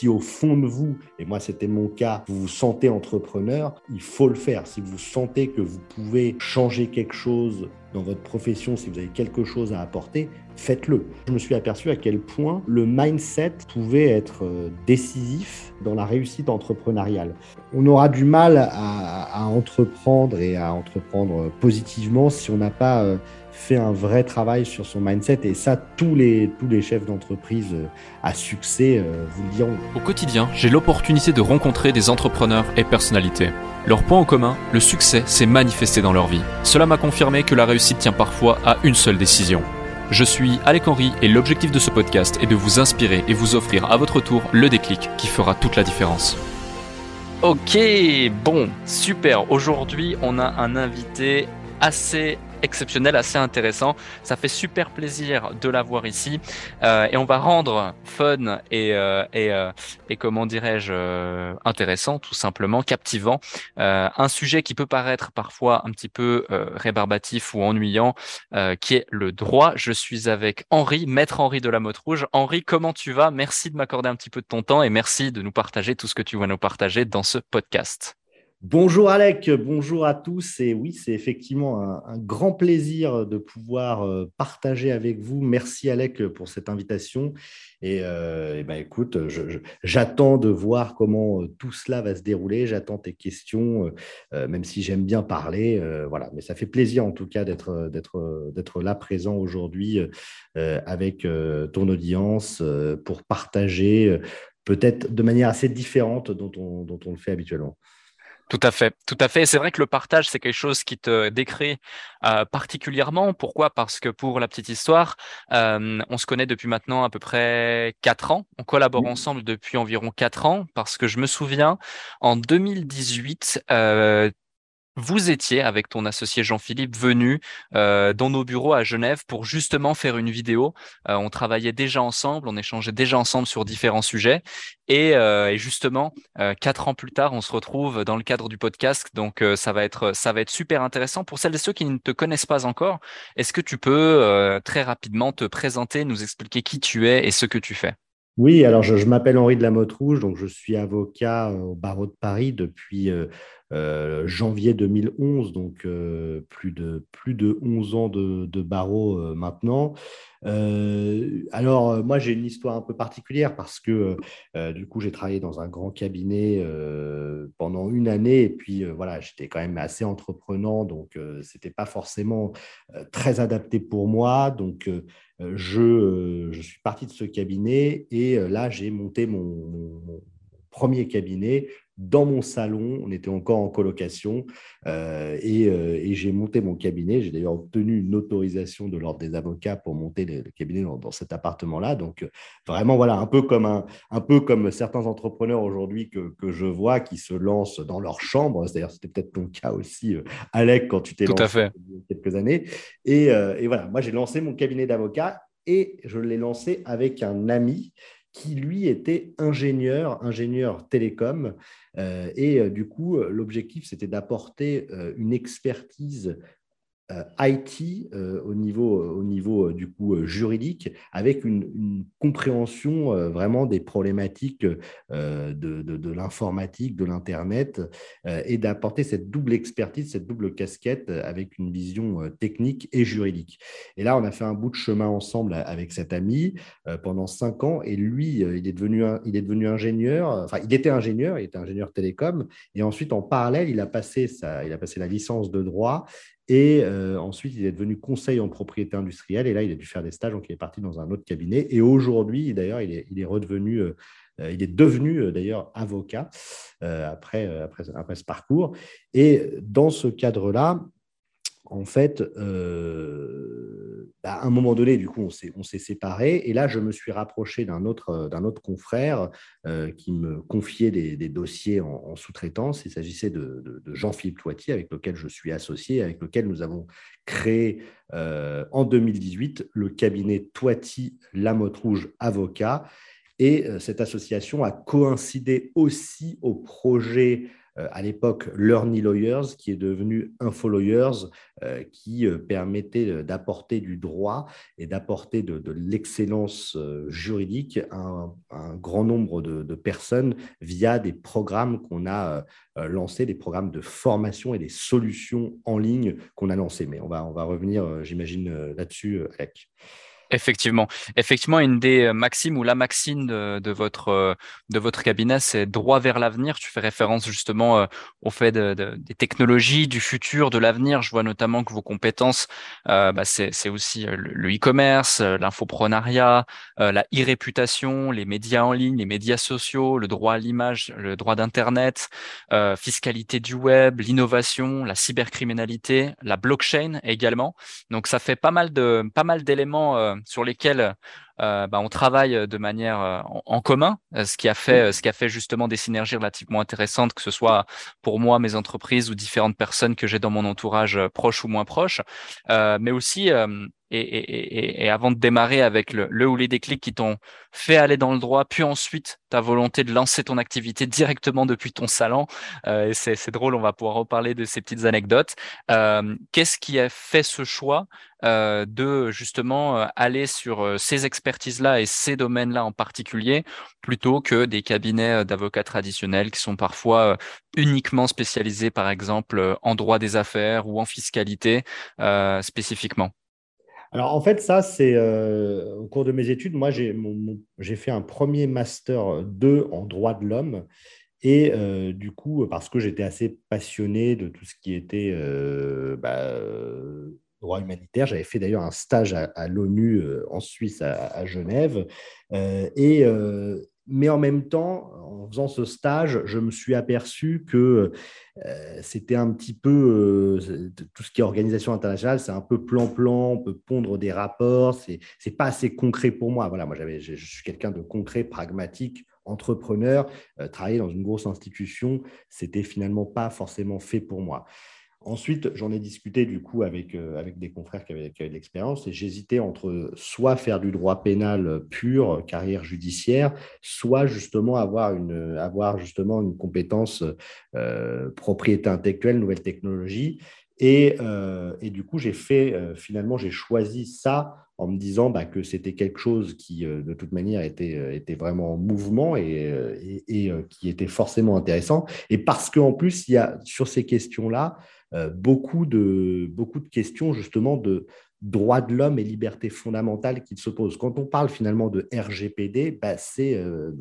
si au fond de vous, et moi c'était mon cas, vous vous sentez entrepreneur, il faut le faire. Si vous sentez que vous pouvez changer quelque chose dans votre profession, si vous avez quelque chose à apporter, faites-le. Je me suis aperçu à quel point le mindset pouvait être euh, décisif dans la réussite entrepreneuriale. On aura du mal à, entreprendre et à entreprendre positivement si on n'a pas euh, fait un vrai travail sur son mindset. Et ça, tous les, tous les chefs d'entreprise euh, à succès euh, vous le diront. Au quotidien, j'ai l'opportunité de rencontrer des entrepreneurs et personnalités. Leur point en commun, le succès s'est manifesté dans leur vie. Cela m'a confirmé que la réussite tient parfois à une seule décision. Je suis Alec Henry et l'objectif de ce podcast est de vous inspirer et vous offrir à votre tour le déclic qui fera toute la différence. Ok, bon, super. Aujourd'hui, on a un invité assez exceptionnel, assez intéressant. Ça fait super plaisir de l'avoir ici euh, et on va rendre fun et euh, et, euh, et comment dirais-je euh, intéressant, tout simplement captivant, euh, un sujet qui peut paraître parfois un petit peu rébarbatif ou ennuyant, qui est le droit. Je suis avec Henri, maître Henri de la Motte Rouge. Henri, comment tu vas? Merci de m'accorder un petit peu de ton temps et merci de nous partager tout ce que tu vas nous partager dans ce podcast. Bonjour Alec, bonjour à tous. Et oui, c'est effectivement un, grand plaisir de pouvoir euh, partager avec vous. Merci Alec pour cette invitation. Et, euh, ben, écoute, j'attends de voir comment euh, tout cela va se dérouler. J'attends tes questions, même si j'aime bien parler. voilà, mais ça fait plaisir en tout cas d'être là présent aujourd'hui avec ton audience pour partager peut-être de manière assez différente dont dont on le fait habituellement. Tout à fait, tout à fait. C'est vrai que le partage, c'est quelque chose qui te décrit euh, particulièrement. Pourquoi? Parce que pour la petite histoire, euh, on se connaît depuis maintenant à peu près quatre ans. On collabore ensemble depuis environ quatre ans parce que je me souviens, en 2018, euh, vous étiez, avec ton associé Jean-Philippe, venu euh, dans nos bureaux à Genève pour justement faire une vidéo. Euh, on travaillait déjà ensemble, on échangeait déjà ensemble sur différents sujets. Et, euh, justement, quatre ans plus tard, on se retrouve dans le cadre du podcast. Donc, ça va être ça va être super intéressant pour celles et ceux qui ne te connaissent pas encore. Est-ce que tu peux très rapidement te présenter, nous expliquer qui tu es et ce que tu fais? Oui, alors je, m'appelle Henri de la Motte Rouge, donc je suis avocat au barreau de Paris depuis euh, janvier 2011, donc euh, plus, de, plus de 11 ans de, barreau euh, maintenant. alors, moi, j'ai une histoire un peu particulière parce que du coup, j'ai travaillé dans un grand cabinet pendant une année et puis voilà, j'étais quand même assez entreprenant, donc ce n'était pas forcément très adapté pour moi. Donc, je, je, suis parti de ce cabinet et là, j'ai monté mon premier cabinet dans mon salon. On était encore en colocation euh, euh, et, j'ai monté mon cabinet. J'ai d'ailleurs obtenu une autorisation de l'ordre des avocats pour monter le, cabinet dans, cet appartement-là. Donc, euh, vraiment, voilà, un peu comme, un, un peu comme certains entrepreneurs aujourd'hui que, que, je vois qui se lancent dans leur chambre. C'est-à-dire, c'était peut-être ton cas aussi, Alec, quand tu t'es lancé il y a quelques années. Et, et voilà, moi, j'ai lancé mon cabinet d'avocat et je l'ai lancé avec un ami qui lui était ingénieur, ingénieur télécom. Euh, et euh, du coup, l'objectif, c'était d'apporter euh, une expertise euh, IT euh, au niveau, au niveau euh, du coup juridique, avec une, compréhension vraiment des problématiques de, l'informatique, de l'Internet, et d'apporter cette double expertise, cette double casquette avec une vision technique et juridique. Et là, on a fait un bout de chemin ensemble avec cet ami pendant cinq ans, et lui, il est devenu, il est devenu ingénieur, enfin, il était ingénieur, il était ingénieur télécom, et ensuite, en parallèle, il a passé, il a passé la licence de droit et euh, ensuite, il est devenu conseil en propriété industrielle. Et là, il a dû faire des stages. Donc, il est parti dans un autre cabinet. Et aujourd'hui, d'ailleurs, il est, redevenu, euh, il est devenu d'ailleurs avocat euh, après, après, après, ce parcours. Et dans ce cadre-là, en fait, euh, bah, à un moment donné, du coup, on s'est séparés. Et là, je me suis rapproché d'un autre, autre confrère euh, qui me confiait des, dossiers en, sous-traitance. Il s'agissait de, Jean-Philippe Toitier, avec lequel je suis associé, avec lequel nous avons créé euh, en 2018 le cabinet Toiti Lamotte Rouge Avocat. Et cette association a coïncidé aussi au projet à l'époque Learny Lawyers, qui est devenu Info Lawyers, qui permettait d'apporter du droit et d'apporter de, l'excellence juridique à un, grand nombre de, personnes via des programmes qu'on a lancés, des programmes de formation et des solutions en ligne qu'on a lancés. Mais on va, on va revenir, j'imagine, là-dessus, Alec. Effectivement, effectivement, une des euh, maximes ou la maxime de, votre euh, de votre cabinet, c'est droit vers l'avenir. Tu fais référence justement euh, au fait des technologies du futur, de l'avenir. Je vois notamment que vos compétences, bah, c'est aussi le e-commerce, l'infoprenariat, la e-réputation, les médias en ligne, les médias sociaux, le droit à l'image, le droit d'internet, fiscalité du web, l'innovation, la cybercriminalité, la blockchain également. Donc ça fait pas mal de pas mal d'éléments sur lesquels euh, bah, on travaille de manière euh, en, commun, euh, ce qui a fait, ce qui a fait justement des synergies relativement intéressantes, que ce soit pour moi, mes entreprises ou différentes personnes que j'ai dans mon entourage proche ou moins proche, mais aussi et, avant de démarrer avec le, le ou les déclics qui t'ont fait aller dans le droit, puis ensuite ta volonté de lancer ton activité directement depuis ton salon, euh, c'est drôle, on va pouvoir reparler de ces petites anecdotes. Euh, qu'est-ce qui a fait ce choix euh, de justement aller sur ces expertises-là et ces domaines-là en particulier, plutôt que des cabinets d'avocats traditionnels qui sont parfois uniquement spécialisés, par exemple, en droit des affaires ou en fiscalité spécifiquement alors en fait, ça, c'est euh, au cours de mes études, moi, j'ai fait un premier master 2 en droit de l'homme. Et euh, du coup, parce que j'étais assez passionné de tout ce qui était euh, bah, droit humanitaire, j'avais fait d'ailleurs un stage à, l'ONU en Suisse, à, Genève. et, mais en même temps, en faisant ce stage, je me suis aperçu que euh, c'était un petit peu euh, tout ce qui est organisation internationale, c'est un peu plan-plan, on peut pondre des rapports, c'est n'est pas assez concret pour moi. Voilà, moi je suis quelqu'un de concret, pragmatique, entrepreneur. Euh, travailler dans une grosse institution, c'était finalement pas forcément fait pour moi. Ensuite, j'en ai discuté du coup avec, euh, avec des confrères qui avaient, de l'expérience et j'hésitais entre soit faire du droit pénal pur, carrière judiciaire, soit justement avoir une, avoir justement une compétence euh, propriété intellectuelle, nouvelle technologie. Et, euh, et du coup, j'ai fait, finalement, j'ai choisi ça en me disant bah, que c'était quelque chose qui, de toute manière, était, était vraiment en mouvement et, et, et qui était forcément intéressant. Et parce qu'en plus, il y a sur ces questions-là, beaucoup, de, beaucoup de questions justement de droits de l'homme et libertés fondamentales qui se posent. Quand on parle finalement de RGPD, bah euh,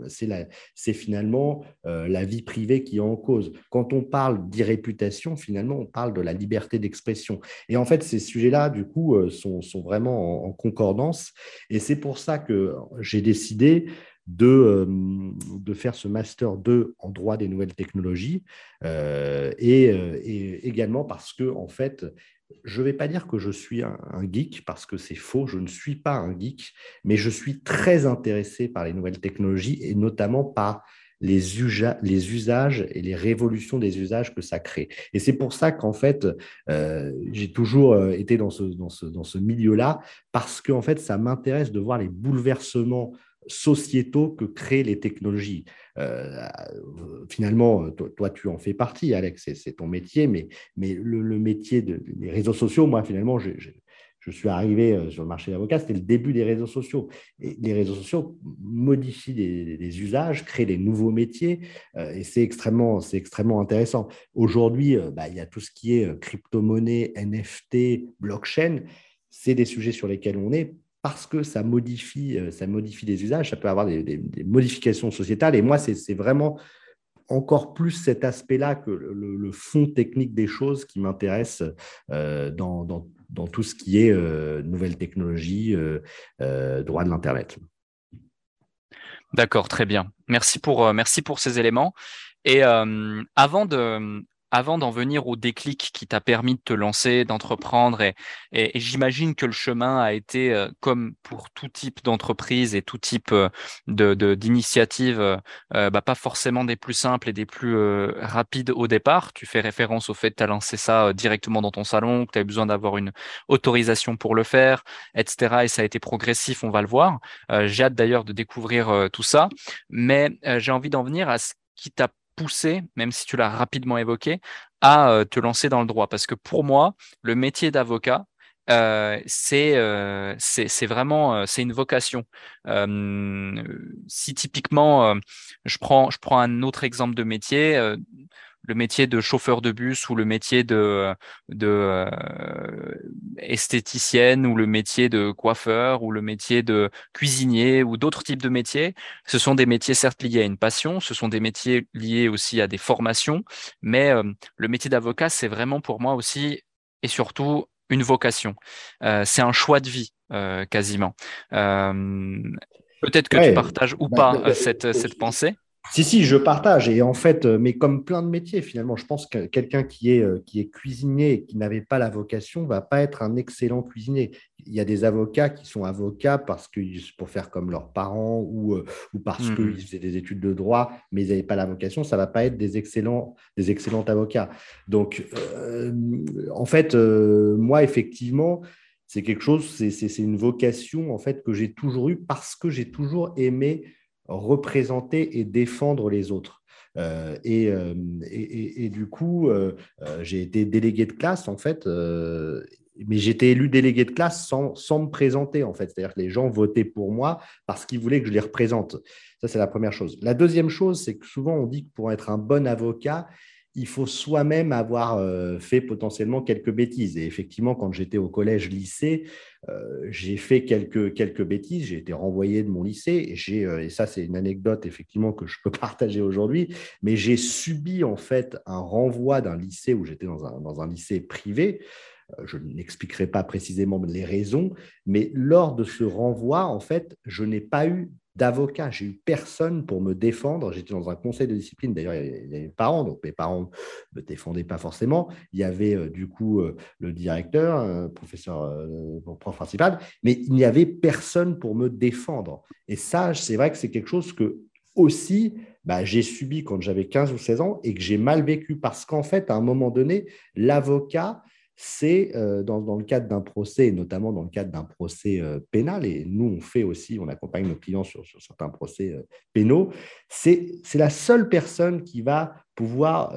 c'est finalement euh, la vie privée qui est en cause. Quand on parle d'irréputation, finalement, on parle de la liberté d'expression. Et en fait, ces sujets-là, du coup, sont, sont vraiment en, concordance. Et c'est pour ça que j'ai décidé de, euh, de faire ce Master 2 en droit des nouvelles technologies euh, euh, et, également parce que, en fait, je ne vais pas dire que je suis un, geek parce que c'est faux, je ne suis pas un geek, mais je suis très intéressé par les nouvelles technologies et notamment par les, usages et les révolutions des usages que ça crée. Et c'est pour ça qu'en fait, j'ai toujours été dans ce, dans ce, dans ce milieu-là, parce qu'en fait, ça m'intéresse de voir les bouleversements sociétaux que créent les technologies. Euh, finalement, toi, tu en fais partie, Alex, c'est ton métier, mais, le, métier des réseaux sociaux, moi, finalement, je, suis arrivé euh, sur le marché d'avocat, c'était le début des réseaux sociaux. Et les réseaux sociaux modifient les, usages, créent des nouveaux métiers, euh, et c'est extrêmement, extrêmement intéressant. Aujourd'hui, bah, il y a tout ce qui est crypto-monnaie, NFT, blockchain. C'est des sujets sur lesquels on est parce que ça modifie, euh, ça modifie des usages, ça peut avoir des, modifications sociétales. Et moi, c'est vraiment encore plus cet aspect-là que le, fond technique des choses qui m'intéresse euh, dans, dans, tout ce qui est euh, nouvelles technologies, droit de l'Internet. D'accord, très bien. Merci pour, merci pour ces éléments. Et avant de, avant d'en venir au déclic qui t'a permis de te lancer, d'entreprendre, et, et, j'imagine que le chemin a été, euh, comme pour tout type d'entreprise et tout type euh, de, d'initiative, euh, bah, pas forcément des plus simples et des plus rapides au départ. Tu fais référence au fait que tu as lancé ça directement dans ton salon, que tu as besoin d'avoir une autorisation pour le faire, etc. Et ça a été progressif, on va le voir. j'ai hâte d'ailleurs de découvrir tout ça, mais j'ai envie d'en venir à ce qui t'a poussé, même si tu l'as rapidement évoqué, à te lancer dans le droit Parce que pour moi, le métier d'avocat, euh, c'est euh, c'est vraiment euh, c'est une vocation. si typiquement, je prends je prends un autre exemple de métier, le métier de chauffeur de bus ou le métier de de esthéticienne ou le métier de coiffeur ou le métier de cuisinier ou d'autres types de métiers, ce sont des métiers certes liés à une passion, ce sont des métiers liés aussi à des formations, mais le métier d'avocat c'est vraiment pour moi aussi et surtout une vocation. Euh, c'est un choix de vie, euh, quasiment. Euh, peut-être que tu partages ou bah, pas cette, cette pensée? Si, si, je partage. Et en fait, euh, mais comme plein de métiers, finalement, je pense que quelqu'un qui est, euh, qui est cuisinier et qui n'avait pas la vocation va pas être un excellent cuisinier. Il y a des avocats qui sont avocats parce que, pour faire comme leurs parents ou, euh, ou parce mmh. qu'ils faisaient des études de droit, mais ils n'avaient pas la vocation. Ça ne va pas être des excellents, des excellents avocats. Donc, en fait, moi, effectivement, c'est quelque chose, c'est une vocation en fait que j'ai toujours eue parce que j'ai toujours aimé représenter et défendre les autres. Euh, euh, et, et, du coup, euh, j'ai été délégué de classe, en fait, mais j'étais élu délégué de classe sans, sans, me présenter, en fait. C'est-à-dire que les gens votaient pour moi parce qu'ils voulaient que je les représente. Ça, c'est la première chose. La deuxième chose, c'est que souvent, on dit que pour être un bon avocat, il faut soi-même avoir euh, fait potentiellement quelques bêtises. Et effectivement, quand j'étais au collège, lycée, euh, j'ai fait quelques, quelques bêtises. J'ai été renvoyé de mon lycée. Et, euh, et ça, c'est une anecdote effectivement que je peux partager aujourd'hui. Mais j'ai subi en fait un renvoi d'un lycée où j'étais dans un, dans un lycée privé. Je n'expliquerai pas précisément les raisons, mais lors de ce renvoi, en fait, je n'ai pas eu d'avocat. J'ai eu personne pour me défendre. J'étais dans un conseil de discipline. D'ailleurs, il y avait mes parents, donc mes parents ne me défendaient pas forcément. Il y avait euh, du coup euh, le directeur, euh, professeur, prof principal, mais il n'y avait personne pour me défendre. Et ça, c'est vrai que c'est quelque chose que aussi bah, j'ai subi quand j'avais 15 ou 16 ans et que j'ai mal vécu parce qu'en fait, à un moment donné, l'avocat, c'est euh, dans, le cadre d'un procès, notamment dans le cadre d'un procès euh, pénal, et nous, on fait aussi, on accompagne nos clients sur, certains procès euh, pénaux, c'est la seule personne qui va pouvoir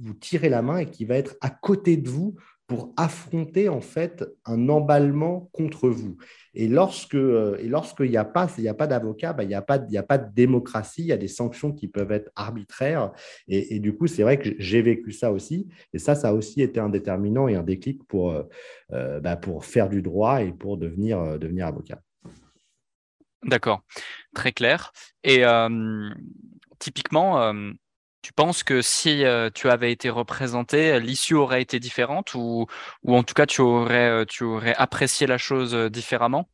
vous tirer la main et qui va être à côté de vous pour affronter en fait un emballement contre vous. Et lorsque euh, et lorsqu'il n'y a pas il a pas d'avocat, bah, il n'y a pas il a pas de démocratie, il y a des sanctions qui peuvent être arbitraires. Et, du coup, c'est vrai que j'ai vécu ça aussi. Et ça, ça a aussi été un déterminant et un déclic pour euh, euh, bah, pour faire du droit et pour devenir devenir avocat. D'accord, très clair. Et typiquement tu penses que si euh, tu avais été représenté, l'issue aurait été différente ou, ou en tout cas tu aurais, euh, tu aurais apprécié la chose euh, différemment?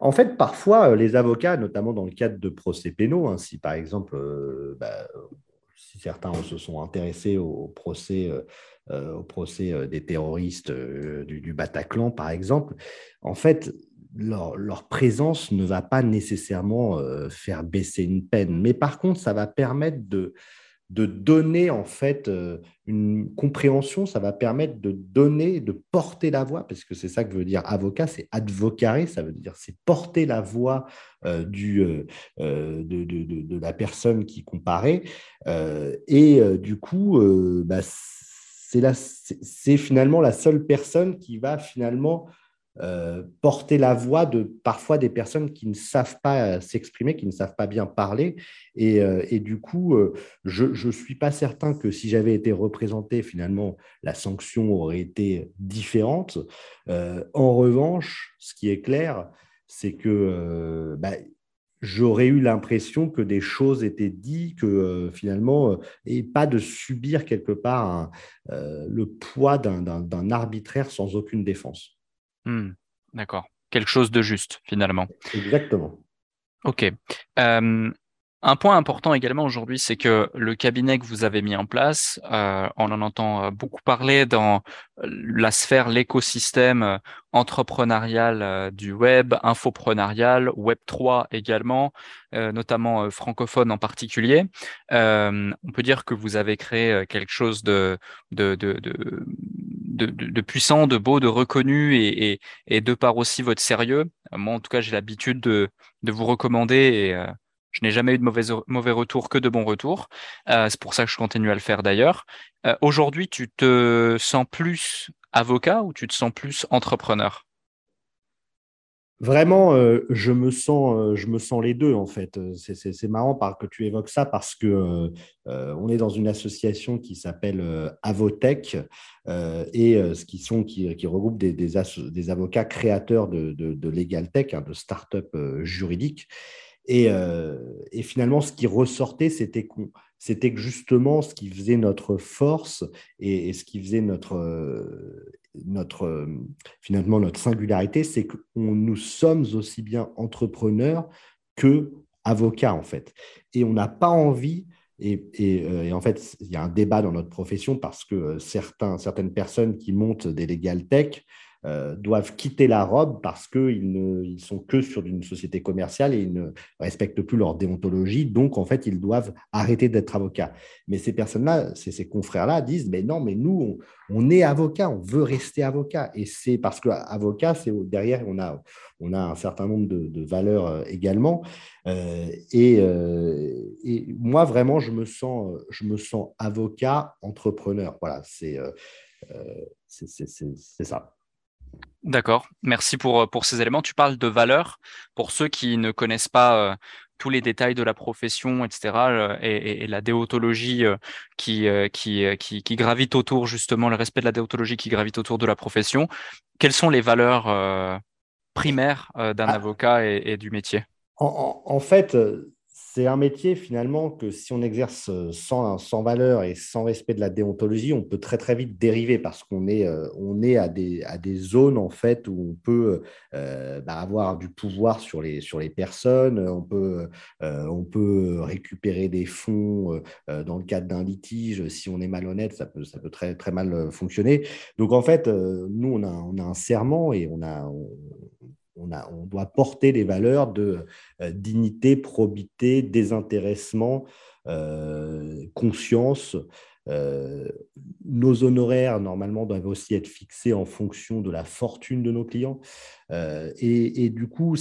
En fait, parfois, les avocats, notamment dans le cadre de procès pénaux, hein, si par exemple, bah, si certains se sont intéressés au procès, au procès des terroristes du, Bataclan, par exemple, en fait, leur, leur, présence ne va pas nécessairement faire baisser une peine. Mais par contre, ça va permettre de, de donner en fait euh, une compréhension, ça va permettre de donner, de porter la voix, parce que c'est ça que veut dire avocat, c'est advocare, ça veut dire c'est porter la voix euh, du, euh, de, la personne qui comparait. et du coup, bah, c'est finalement la seule personne qui va finalement euh, porter la voix de parfois des personnes qui ne savent pas euh, s'exprimer, qui ne savent pas bien parler. Et, euh, du coup, je ne suis pas certain que si j'avais été représenté, finalement, la sanction aurait été différente. en revanche, ce qui est clair, c'est que bah, j'aurais eu l'impression que des choses étaient dites, que finalement, et pas de subir quelque part le poids d'un arbitraire sans aucune défense. Hmm, d'accord. Quelque chose de juste, finalement. Exactement. OK. Euh, un point important également aujourd'hui, c'est que le cabinet que vous avez mis en place, euh, on en entend euh, beaucoup parler dans la sphère, l'écosystème entrepreneurial du web, infoprenarial, Web 3 également, notamment francophone en particulier. on peut dire que vous avez créé quelque chose de, puissant, de beau, de reconnu et, de par aussi votre sérieux. Moi, en tout cas, j'ai l'habitude de, de vous recommander et Je n'ai jamais eu de mauvais, mauvais retours que de bons retours. c'est pour ça que je continue à le faire d'ailleurs. Aujourd'hui, tu te sens plus avocat ou tu te sens plus entrepreneur? Vraiment, euh, je, me sens, euh, je me sens les deux en fait. C'est marrant que tu évoques ça parce que euh, on est dans une association qui s'appelle Avotech et ce qui sont qui, regroupe des, des, avocats créateurs de, de, de legal tech, hein, de start-up juridiques. Et, et, finalement, ce qui ressortait, c'était que justement ce qui faisait notre force et, ce qui faisait notre, notre, finalement notre singularité, c'est que nous sommes aussi bien entrepreneurs que avocats en fait. Et on n'a pas envie, et, et, en fait il y a un débat dans notre profession parce que certains, certaines personnes qui montent des legal tech euh, doivent quitter la robe parce qu'ils ne sont que sur une société commerciale et ils ne respectent plus leur déontologie. Donc, en fait, ils doivent arrêter d'être avocats. Mais ces personnes-là, ces, confrères-là disent, mais non, mais nous, on, est avocats, on veut rester avocat. Et c'est parce que avocat, c'est derrière, on a, on a un certain nombre de, valeurs euh, également. Euh, et, moi, vraiment, je me sens, je me sens avocat, entrepreneur. Voilà, c'est c'est ça. D'accord, merci pour, euh, pour ces éléments. Tu parles de valeur. Pour ceux qui ne connaissent pas euh, tous les détails de la profession, etc., euh, et, la déontologie qui, qui, qui, qui, gravite autour, justement, le respect de la déontologie qui gravite autour de la profession, quelles sont les valeurs primaires d'un ah. avocat et, du métier? En, en, fait, c'est un métier finalement que si on exerce euh, sans, sans, valeur et sans respect de la déontologie, on peut très très vite dériver parce qu'on est, euh, on est à, des, à des zones en fait où on peut euh, bah, avoir du pouvoir sur les, sur les personnes, on peut, on peut récupérer des fonds dans le cadre d'un litige. Si on est malhonnête, ça peut, ça peut très, très mal fonctionner. Donc en fait, nous, on a, on a un serment et on a, doit porter les valeurs de euh, dignité, probité, désintéressement, euh, conscience. Euh, nos honoraires, normalement, doivent aussi être fixés en fonction de la fortune de nos clients. Et, du coup,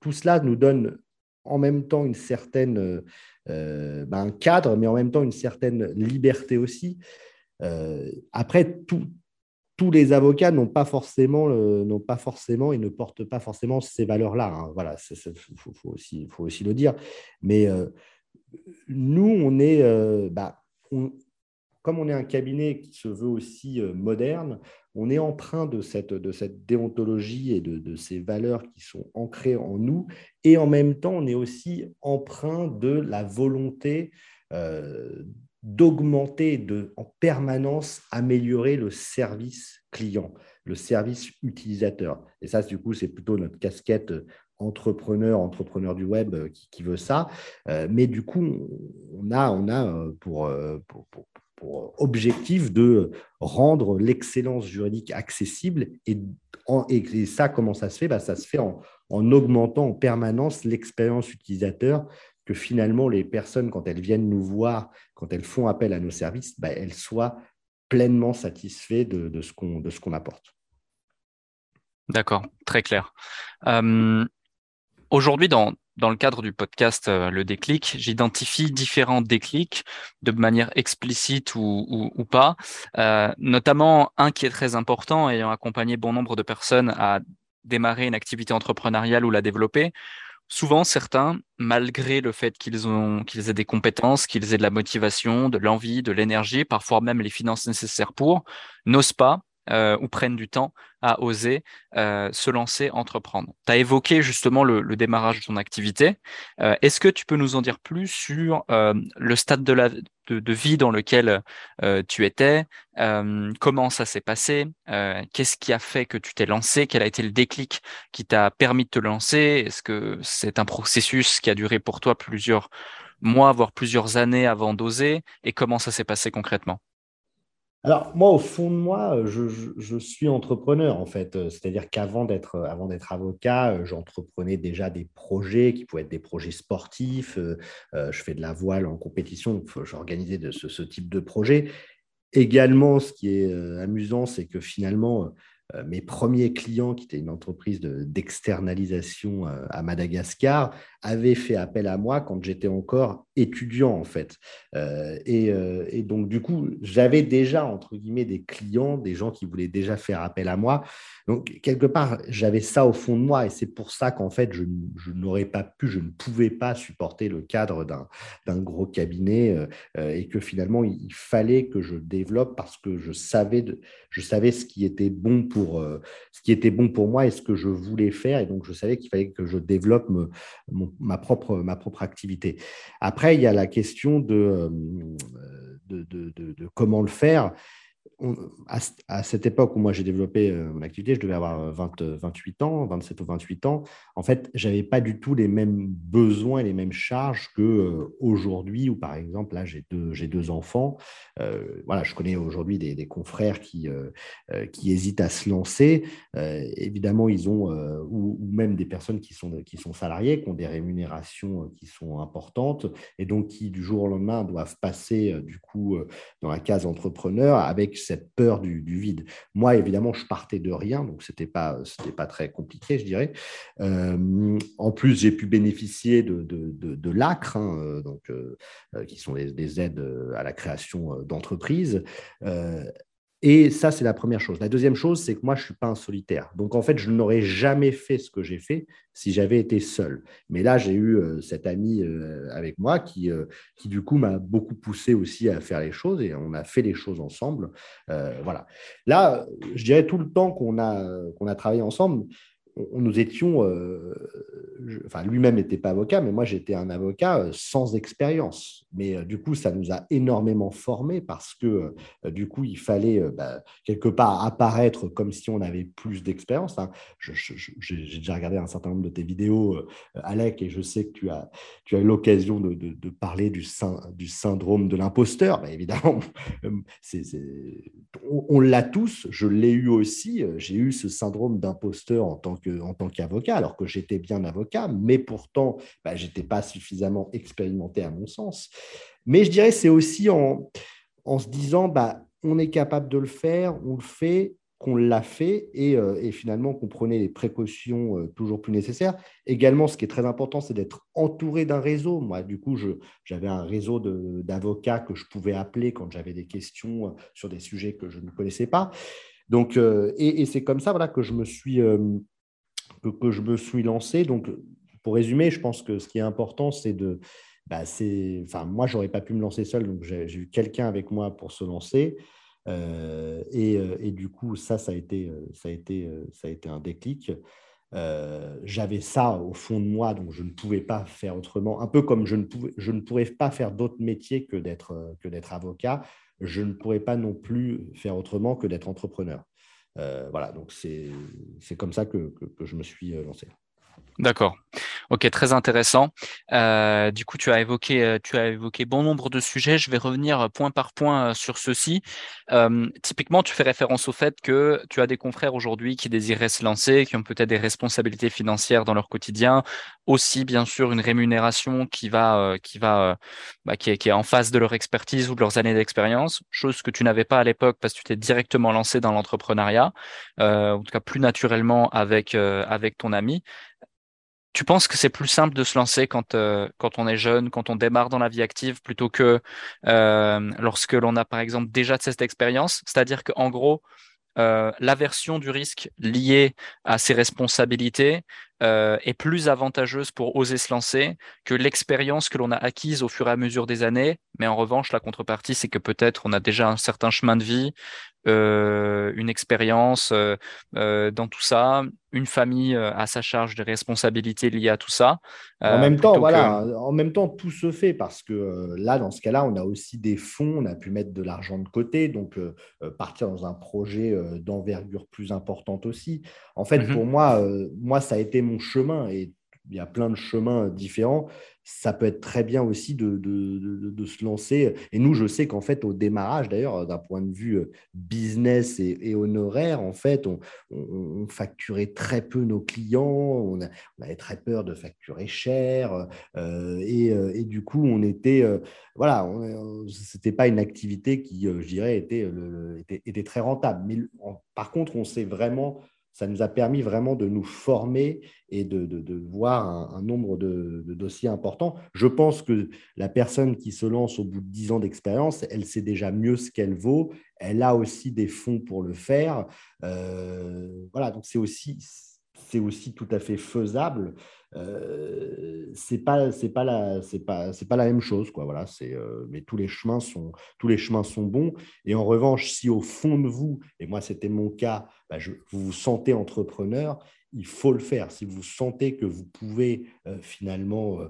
tout cela nous donne en même temps une certaine, ben, un cadre, mais en même temps une certaine liberté aussi. après, tout, tous les avocats n'ont pas forcément, n'ont pas forcément et ne portent pas forcément ces valeurs-là. Hein. Voilà, il faut, aussi, le dire. Mais euh, nous, on est, euh, bah, comme on est un cabinet qui se veut aussi euh, moderne, on est empreint de cette, de cette déontologie et de, de, ces valeurs qui sont ancrées en nous. Et en même temps, on est aussi empreint de la volonté d'augmenter, de en permanence améliorer le service client, le service utilisateur. Et ça, du coup, c'est plutôt notre casquette entrepreneur, entrepreneur du web euh, qui, veut ça. Euh, mais du coup, on a, on a euh, pour, objectif de rendre l'excellence juridique accessible. Et, ça, comment ça se fait? Bah, Ça se fait en augmentant en permanence l'expérience utilisateur que finalement les personnes, quand elles viennent nous voir, quand elles font appel à nos services, bah, elles soient pleinement satisfaites de, ce qu'on apporte. D'accord, très clair. Euh, aujourd'hui, dans, dans le cadre du podcast euh, Le déclic, j'identifie différents déclics de manière explicite ou, ou, pas, euh, notamment un qui est très important, ayant accompagné bon nombre de personnes à démarrer une activité entrepreneuriale ou la développer, souvent certains, malgré le fait qu'ils ont qu'ils aient des compétences, qu'ils aient de la motivation, de l'envie, de l'énergie, parfois même les finances nécessaires pour, n'osent pas euh, ou prennent du temps à oser euh, se lancer, entreprendre. Tu as évoqué justement le, démarrage de ton activité. Euh, est-ce que tu peux nous en dire plus sur le stade de, la, de, vie dans lequel tu étais Comment ça s'est passé Qu'est-ce qui a fait que tu t'es lancé Quel a été le déclic qui t'a permis de te lancer? Est-ce que c'est un processus qui a duré pour toi plusieurs mois, voire plusieurs années avant d'oser? Et comment ça s'est passé concrètement? Alors, moi, au fond de moi, je, suis entrepreneur, en fait. C'est-à-dire qu'avant d'être, avant d'être avocat, j'entreprenais déjà des projets qui pouvaient être des projets sportifs. Euh, je fais de la voile en compétition, j'organisais de ce, type de projet. Également, ce qui est euh, amusant, c'est que finalement, euh, mes premiers clients, qui étaient une entreprise d'externalisation à Madagascar, avait fait appel à moi quand j'étais encore étudiant, en fait. et, et, donc, du coup, j'avais déjà, entre guillemets, des clients, des gens qui voulaient déjà faire appel à moi. Donc, quelque part, j'avais ça au fond de moi et c'est pour ça qu'en fait, je, n'aurais pas pu, je ne pouvais pas supporter le cadre d'un gros cabinet euh, euh, et que finalement, il, fallait que je développe parce que je savais, je savais ce, qui était bon pour, euh, ce qui était bon pour moi et ce que je voulais faire. Et donc, je savais qu'il fallait que je développe ma, propre, activité. Après, il y a la question de, de, de, de comment le faire à, cette époque où moi j'ai développé euh, mon activité, je devais avoir 20, euh, 28 euh, ans, 27 ou 28 ans. En fait, j'avais pas du tout les mêmes besoins et les mêmes charges que aujourd'hui, où par exemple là j'ai deux, j'ai deux enfants. voilà, je connais aujourd'hui des, confrères qui qui hésitent à se lancer. évidemment, ils ont ou, même des personnes qui sont qui sont salariées, qui ont des rémunérations qui sont importantes et donc qui du jour au lendemain doivent passer du coup dans la case entrepreneur avec cette peur du, vide. Moi, évidemment, je partais de rien, donc ce n'était pas, pas très compliqué, je dirais. Euh, en plus, j'ai pu bénéficier de, de, l'ACRE, hein, euh, donc, euh, qui sont des, aides à la création d'entreprises. Et ça, c'est la première chose. La deuxième chose, c'est que moi, je ne suis pas un solitaire. Donc, en fait, je n'aurais jamais fait ce que j'ai fait si j'avais été seul. Mais là, j'ai eu euh, cet ami euh, avec moi qui, euh, qui du coup, m'a beaucoup poussé aussi à faire les choses et on a fait les choses ensemble. voilà. Là, je dirais tout le temps qu'on a, qu'on a travaillé ensemble, nous étions, euh, enfin lui-même n'était pas avocat, mais moi j'étais un avocat euh, sans expérience. Mais euh, du coup, ça nous a énormément formés parce que du coup, il fallait bah, quelque part apparaître comme si on avait plus d'expérience. Hein. J'ai déjà regardé un certain nombre de tes vidéos, Alec, et je sais que tu as, tu as eu l'occasion de, de, parler du, du syndrome de l'imposteur. Bah, évidemment, on, on l'a tous, je l'ai eu aussi. J'ai eu ce syndrome d'imposteur en tant que en tant qu'avocat, alors que j'étais bien avocat, mais pourtant, bah, je n'étais pas suffisamment expérimenté à mon sens. Mais je dirais c'est aussi en, en se disant, bah, on est capable de le faire, on le fait, qu'on l'a fait et, euh, et, finalement qu'on prenait les précautions euh, toujours plus nécessaires. Également, ce qui est très important, c'est d'être entouré d'un réseau. Moi, du coup, j'avais un réseau d'avocats que je pouvais appeler quand j'avais des questions euh, sur des sujets que je ne connaissais pas. Donc, et, c'est comme ça voilà, que je me suis que, je me suis lancé. Donc, pour résumer, je pense que ce qui est important, c'est de. Bah, enfin, moi, j'aurais pas pu me lancer seul, donc j'ai eu quelqu'un avec moi pour se lancer. Euh, et, euh, et, du coup, ça, ça a été, euh, ça a été, ça a été un déclic. J'avais ça au fond de moi, donc je ne pouvais pas faire autrement. Un peu comme je ne, pouvais, je ne pourrais pas faire d'autres métiers que d'être avocat, je ne pourrais pas non plus faire autrement que d'être entrepreneur. Euh, voilà, donc c'est comme ça que, que, je me suis euh, lancé. D'accord. Ok, très intéressant. Euh, du coup, tu as évoqué, euh, tu as évoqué bon nombre de sujets. Je vais revenir point par point euh, sur ceci. Euh, typiquement, tu fais référence au fait que tu as des confrères aujourd'hui qui désiraient se lancer, qui ont peut-être des responsabilités financières dans leur quotidien, aussi bien sûr une rémunération qui va, qui va, bah, est, qui est en face de leur expertise ou de leurs années d'expérience, chose que tu n'avais pas à l'époque parce que tu t'es directement lancé dans l'entrepreneuriat, en tout cas plus naturellement avec avec ton ami. Tu penses que c'est plus simple de se lancer quand, euh, quand on est jeune, quand on démarre dans la vie active, plutôt que euh, lorsque l'on a par exemple déjà de cette expérience? C'est-à-dire qu'en gros, euh, l'aversion du risque lié à ses responsabilités est plus avantageuse pour oser se lancer que l'expérience que l'on a acquise au fur et à mesure des années. Mais en revanche, la contrepartie, c'est que peut-être on a déjà un certain chemin de vie, euh, une expérience euh, euh dans tout ça, une famille à sa charge des responsabilités liées à tout ça. en même temps, voilà, en même temps, tout se fait parce que là, dans ce cas-là, on a aussi des fonds, on a pu mettre de l'argent de côté, donc partir dans un projet d'envergure plus importante aussi. En fait, mmh pour moi, moi, ça a été mon chemin et il y a plein de chemins différents. Ça peut être très bien aussi de, de, se lancer. Et nous, je sais qu'en fait, au démarrage, d'ailleurs, d'un point de vue euh, business et, honoraire, en fait, on, facturait très peu nos clients. On, avait très peur de facturer cher. Euh, et, euh, et, du coup, on était, voilà, c'était pas une activité qui, je dirais, était, était, était, très rentable. Par contre, on s'est vraiment ça nous a permis vraiment de nous former et de, voir un, nombre de, dossiers importants. Je pense que la personne qui se lance au bout de 10 ans d'expérience, elle sait déjà mieux ce qu'elle vaut, elle a aussi des fonds pour le faire. Euh, voilà, donc c'est aussi, c'est aussi tout à fait faisable. Euh, c'est pas c'est pas la c'est pas c'est pas la même chose quoi voilà c'est euh, mais tous les chemins sont tous les chemins sont bons. Et en revanche si au fond de vous et moi c'était mon cas bah, vous vous sentez entrepreneur il faut le faire. Si vous sentez que vous pouvez euh, finalement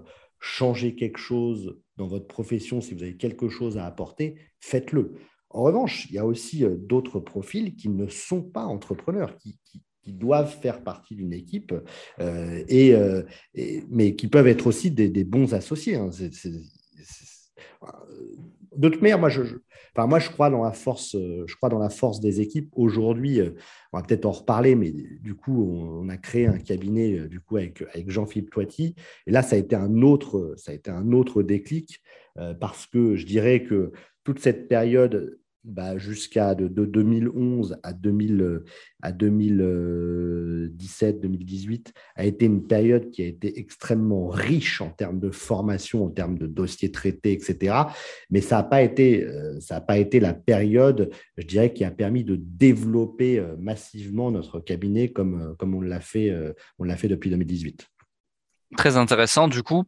changer quelque chose dans votre profession si vous avez quelque chose à apporter faites-le. En revanche, il y a aussi d'autres profils qui ne sont pas entrepreneurs, qui, qui doivent faire partie d'une équipe, euh, euh, et, mais qui peuvent être aussi des, bons associés. Hein. De toute manière, moi je, enfin, moi, je crois dans la force, je crois dans la force des équipes. Aujourd'hui, on va peut-être en reparler, mais du coup, on, a créé un cabinet du coup avec, avec Jean-Philippe Toiti. Et là, ça a été un autre, ça a été un autre déclic euh, parce que je dirais que toute cette période bah, jusqu'à de, 2011 à, 2000, à 2017, 2018, a été une période qui a été extrêmement riche en termes de formation, en termes de dossiers traités, etc. Mais ça n'a pas, été, euh, pas été la période, je dirais, qui a permis de développer euh, massivement notre cabinet comme, euh, comme on l'a fait, on fait depuis 2018. Très intéressant. Du coup,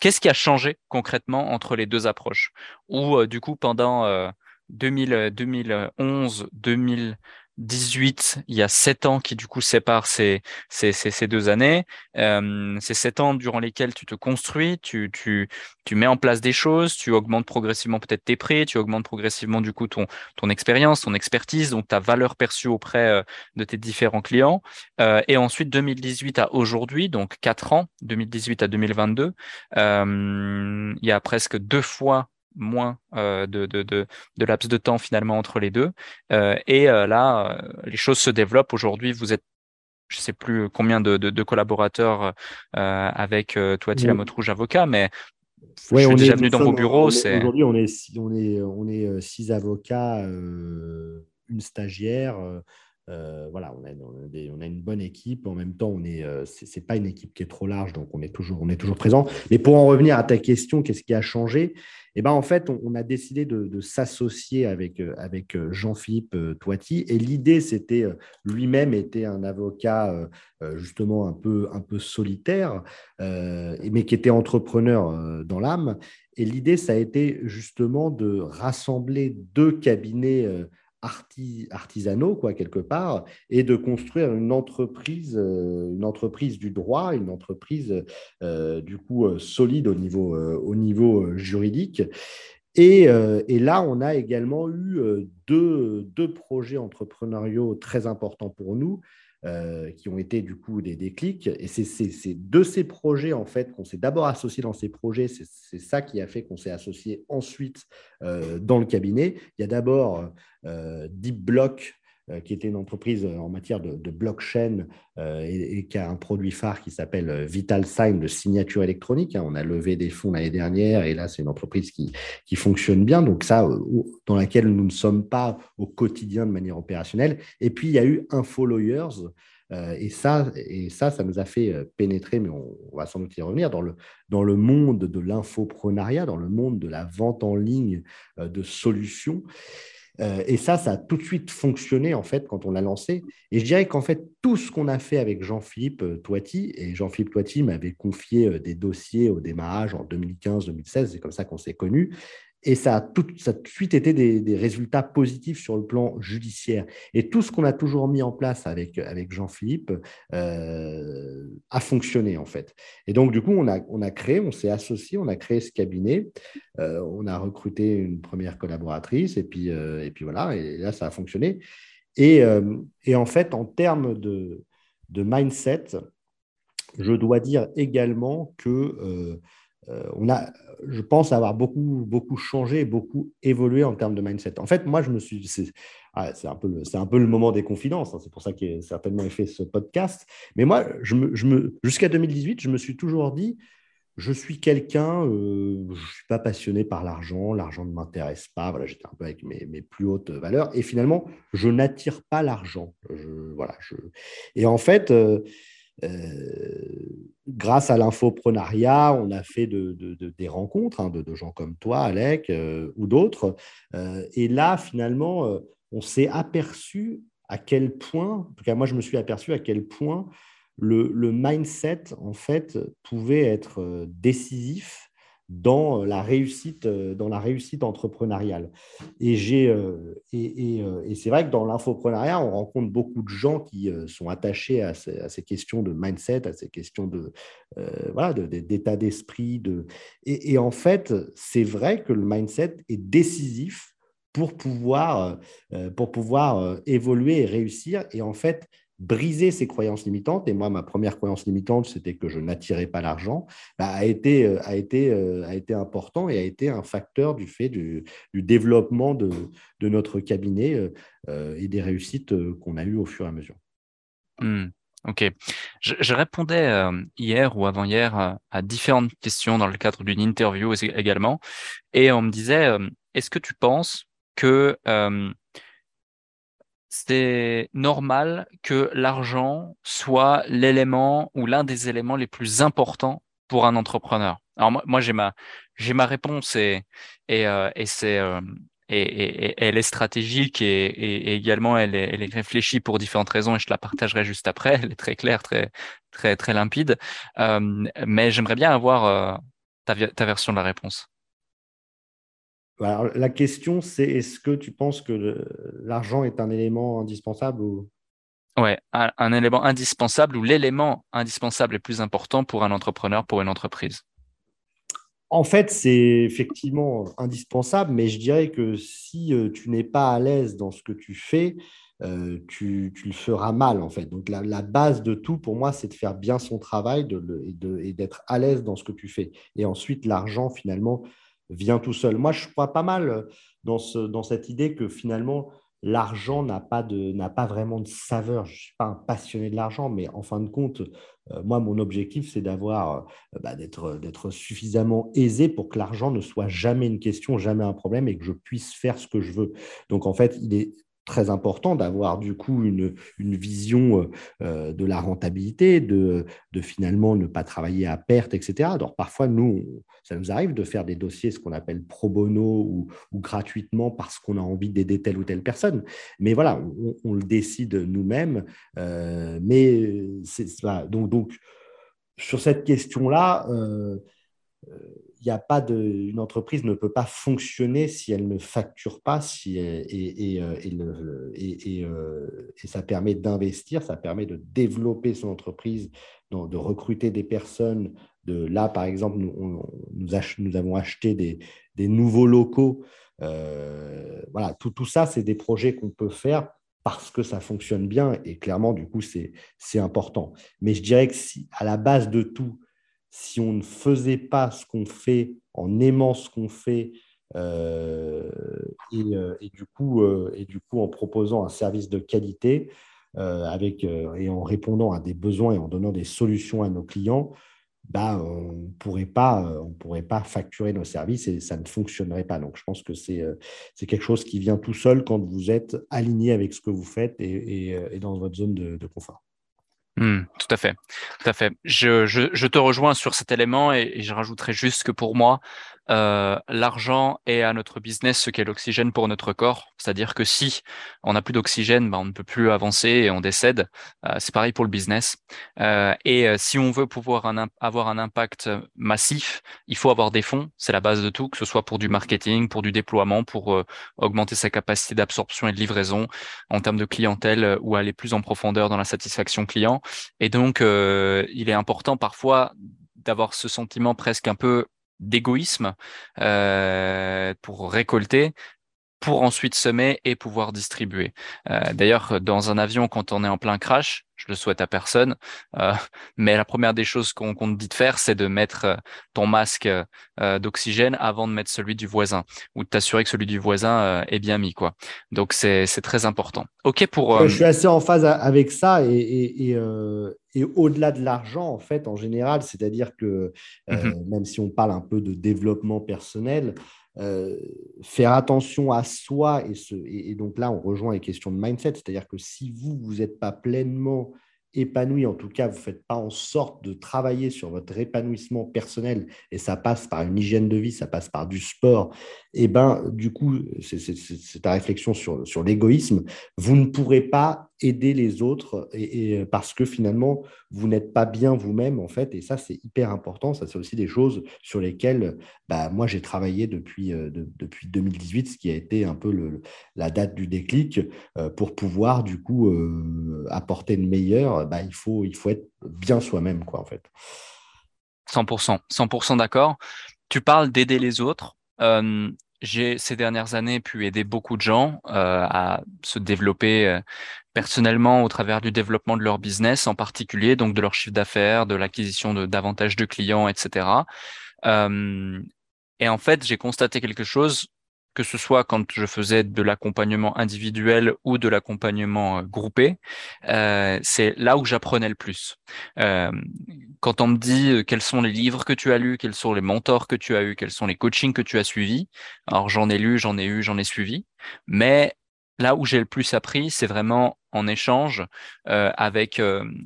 qu'est-ce qui a changé concrètement entre les deux approches? Ou du coup, pendant 2000, 2011, 2018, il y a sept ans qui du coup séparent ces, ces, ces, deux années. Euh, c'est sept ans durant lesquels tu te construis, tu, tu, tu mets en place des choses, tu augmentes progressivement peut-être tes prix, tu augmentes progressivement du coup ton, ton expérience, ton expertise, donc ta valeur perçue auprès euh, de tes différents clients. Euh, et ensuite 2018 à aujourd'hui, donc quatre ans, 2018 à 2022, euh, il y a presque deux fois moins euh, de, de, de, de, laps de temps finalement entre les deux. Euh, et euh, là, les choses se développent. Aujourd'hui, vous êtes je sais plus combien de, de, collaborateurs avec toi, la Motte Rouge avocat, mais je suis déjà venu dans vos bureaux. Aujourd'hui, on est, on, est, on est six avocats, une stagiaire. Voilà, on a, on a, une bonne équipe. En même temps, on est, c'est pas une équipe qui est trop large, donc on est toujours, on est toujours présent. Mais pour en revenir à ta question, qu'est-ce qui a changé? Eh ben, en fait, on, a décidé de, s'associer avec, euh, avec euh, Jean-Philippe euh, Toiti. Et l'idée, c'était, lui-même était un avocat justement un peu, un peu solitaire, mais qui était entrepreneur dans l'âme. Et l'idée, ça a été justement de rassembler deux cabinets artisanaux, quoi, quelque part, et de construire une entreprise, euh, une entreprise du droit, une entreprise euh, du coup euh, solide au niveau, au niveau juridique. Et, et, là, on a également eu deux, deux projets entrepreneuriaux très importants pour nous. Euh, qui ont été du coup des déclics. Et c'est de ces projets, en fait, qu'on s'est d'abord associé dans ces projets. C'est ça qui a fait qu'on s'est associé ensuite euh, dans le cabinet. Il y a d'abord euh, Deep Block, qui était une entreprise euh, en matière de, blockchain euh, et, qui a un produit phare qui s'appelle Vital Sign de signature électronique. Hein. On a levé des fonds l'année dernière et là, c'est une entreprise qui, qui fonctionne bien. Donc ça, dans laquelle nous ne sommes pas au quotidien de manière opérationnelle. Et puis, il y a eu InfoLawyers. et, ça, et ça, ça nous a fait pénétrer, mais on, va sans doute y revenir, dans le, dans le monde de l'infoprenariat, dans le monde de la vente en ligne de solutions. Euh, et ça, ça a tout de suite fonctionné en fait quand on l'a lancé. Et je dirais qu'en fait, tout ce qu'on a fait avec Jean-Philippe euh, Toiti, et Jean-Philippe Toiti m'avait confié euh, des dossiers au démarrage en 2015-2016, c'est comme ça qu'on s'est connus, et ça a, tout, de suite été des, résultats positifs sur le plan judiciaire. Et tout ce qu'on a toujours mis en place avec, Jean-Philippe euh, a fonctionné, en fait. Et donc, du coup, on a, créé, on s'est associé, on a créé ce cabinet, euh, on a recruté une première collaboratrice, et puis, euh, et puis voilà, et là, ça a fonctionné. Et, en fait, en termes de, mindset, je dois dire également que on a, je pense avoir beaucoup, beaucoup changé, beaucoup évolué en termes de mindset. En fait, moi, je me suis, c'est ah, un, peu le, un peu le moment des confidences, hein. c'est pour ça qu'il a certainement fait ce podcast. Mais moi, jusqu'à 2018, je me suis toujours dit, je suis quelqu'un, euh, je ne suis pas passionné par l'argent, l'argent ne m'intéresse pas, voilà, j'étais un peu avec mes, plus hautes valeurs, et finalement, je n'attire pas l'argent. Voilà. Et en fait, euh, euh, grâce à l'infoprenariat, on a fait de, des rencontres hein, de, gens comme toi, Alec, ou d'autres, et là, finalement, on s'est aperçu à quel point, en tout cas moi je me suis aperçu à quel point le, mindset, en fait, pouvait être euh, décisif dans la réussite, euh, dans la réussite entrepreneuriale. Et, euh, et, c'est vrai que dans l'infoprenariat, on rencontre beaucoup de gens qui sont attachés à ces, questions de mindset, à ces questions de, voilà, d'état d'esprit. De... Et, en fait, c'est vrai que le mindset est décisif pour pouvoir, pour pouvoir évoluer et réussir. Et en fait, briser ces croyances limitantes, et moi, ma première croyance limitante, c'était que je n'attirais pas l'argent, bah, a, été, euh, a, été, euh, a été important et a été un facteur du fait du, développement de, de, notre cabinet euh, et des réussites qu'on a eues au fur et à mesure. Hmm, ok. Je, répondais hier ou avant-hier à différentes questions dans le cadre d'une interview également, et on me disait, est-ce que tu penses que c'est normal que l'argent soit l'élément ou l'un des éléments les plus importants pour un entrepreneur. Alors moi, j'ai ma j'ai ma réponse et et, euh, et c'est euh, et, et, elle est stratégique et, et également elle est, elle est, réfléchie pour différentes raisons et je la partagerai juste après. Elle est très claire, très très très limpide. Euh, mais j'aimerais bien avoir euh, ta, ta version de la réponse la question, c'est est-ce que tu penses que l'argent est un élément indispensable ou... Ouais, un, élément indispensable ou l'élément indispensable est plus important pour un entrepreneur, pour une entreprise? En fait, c'est effectivement indispensable, mais je dirais que si euh, tu n'es pas à l'aise dans ce que tu fais, euh, tu, le feras mal en fait. Donc la, base de tout pour moi, c'est de faire bien son travail et d'être à l'aise dans ce que tu fais. Et ensuite, l'argent, finalement, vient tout seul. Moi, je crois pas mal euh, dans, ce, dans cette idée que finalement, l'argent n'a pas, pas vraiment de saveur. Je ne suis pas un passionné de l'argent, mais en fin de compte, euh, moi, mon objectif, c'est d'avoir, euh, bah, d'être, d'être suffisamment aisé pour que l'argent ne soit jamais une question, jamais un problème et que je puisse faire ce que je veux. Donc, en fait, il est très important d'avoir du coup une, une vision euh, euh, de la rentabilité, de, de, finalement ne pas travailler à perte, etc. Alors parfois, nous, ça nous arrive de faire des dossiers, ce qu'on appelle pro bono ou, gratuitement parce qu'on a envie d'aider telle ou telle personne. Mais voilà, on, le décide nous-mêmes. Euh, mais c'est donc, donc, sur cette question-là, n'y a pas de, une entreprise ne peut pas fonctionner si elle ne facture pas si, et, et, euh, et, euh, et, ça permet d'investir, ça permet de développer son entreprise, de recruter des personnes. De, là, par exemple, nous, nous, nous avons acheté des, des nouveaux locaux. Euh, voilà, tout, tout ça, c'est des projets qu'on peut faire parce que ça fonctionne bien et clairement, du coup, c'est important. Mais je dirais que si, à la base de tout, si on ne faisait pas ce qu'on fait en aimant ce qu'on fait euh, euh, et, du coup, euh, et du coup en proposant un service de qualité avec, et en répondant à des besoins et en donnant des solutions à nos clients, bah, on ne pourrait, pas, pourrait pas facturer nos services et ça ne fonctionnerait pas. Donc, je pense que c'est quelque chose qui vient tout seul quand vous êtes aligné avec ce que vous faites et, dans votre zone de confort. Hmm, tout à fait, tout à fait. Je, je, je, te rejoins sur cet élément et, et je rajouterai juste que pour moi, euh, l'argent est à notre business ce qu'est l'oxygène pour notre corps. C'est-à-dire que si on n'a plus d'oxygène, ben, on ne peut plus avancer et on décède. Euh, c'est pareil pour le business. Euh, et si on veut pouvoir avoir un impact massif, il faut avoir des fonds. C'est la base de tout, que ce soit pour du marketing, pour du déploiement, pour augmenter sa capacité d'absorption et de livraison en termes de clientèle ou aller plus en profondeur dans la satisfaction client. Et donc, il est important parfois d'avoir ce sentiment presque un peu d'égoïsme euh, pour récolter pour ensuite semer et pouvoir distribuer. Euh, d'ailleurs, dans un avion, quand on est en plein crash, je le souhaite à personne, euh, mais la première des choses qu'on te dit de faire, c'est de mettre euh, ton masque d'oxygène avant de mettre celui du voisin, ou de t'assurer que celui du voisin est bien mis. quoi. Donc c'est très important. Ok pour. Je suis assez en phase avec ça et, et, et, au-delà de l'argent, en fait, en général, c'est-à-dire que mmh même si on parle un peu de développement personnel, euh, faire attention à soi, et, donc là, on rejoint les questions de mindset, c'est-à-dire que si vous, vous n'êtes pas pleinement épanoui, en tout cas, vous faites pas en sorte de travailler sur votre épanouissement personnel, et ça passe par une hygiène de vie, ça passe par du sport, et eh ben du coup, c'est ta réflexion sur, sur l'égoïsme, vous ne pourrez pas aider les autres et, parce que finalement, vous n'êtes pas bien vous-même, en fait. Et ça, c'est hyper important. Ça, c'est aussi des choses sur lesquelles bah, moi, j'ai travaillé depuis, euh, depuis 2018, ce qui a été un peu la date du déclic. Euh, pour pouvoir, du coup, euh, apporter le meilleur, bah, il, faut, il faut être bien soi-même, quoi, en fait. 100%, 100% d'accord. Tu parles d'aider les autres j'ai ces dernières années pu aider beaucoup de gens euh, à se développer euh, personnellement au travers du développement de leur business, en particulier donc de leur chiffre d'affaires, de l'acquisition de davantage de clients, etc. Euh, et en fait, j'ai constaté quelque chose que ce soit quand je faisais de l'accompagnement individuel ou de l'accompagnement euh, groupé, euh, c'est là où j'apprenais le plus. Euh, quand on me dit quels sont les livres que tu as lus, quels sont les mentors que tu as eus, quels sont les coachings que tu as suivis, alors j'en ai lu, j'en ai eu, j'en ai suivi, mais là où j'ai le plus appris, c'est vraiment en échange avec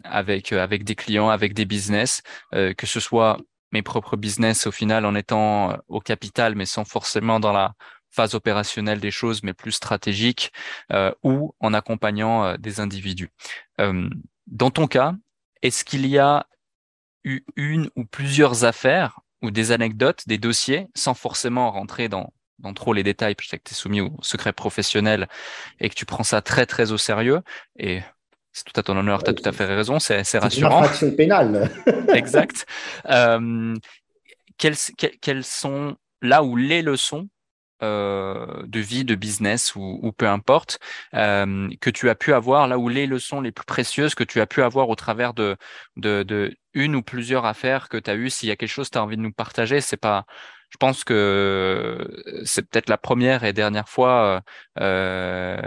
avec avec des clients, avec des business, que ce soit mes propres business au final en étant au capital, mais sans forcément dans la phase opérationnelle des choses, mais plus stratégique, euh, ou en accompagnant euh, des individus. Euh, dans ton cas, est-ce qu'il y a eu une ou plusieurs affaires ou des anecdotes, des dossiers, sans forcément rentrer dans, dans trop les détails, sais que tu es soumis au secret professionnel et que tu prends ça très très au sérieux, et c'est tout à ton honneur, tu as tout à fait raison, c'est rassurant. C'est une infraction pénale. exact. Euh, quelles, quelles, sont là où les leçons euh, de vie, de business ou, peu importe, euh, que tu as pu avoir là où les leçons les plus précieuses que tu as pu avoir au travers de, de, une ou plusieurs affaires que tu as eues. S'il y a quelque chose que tu as envie de nous partager, c'est pas. Je pense que c'est peut-être la première et dernière fois euh,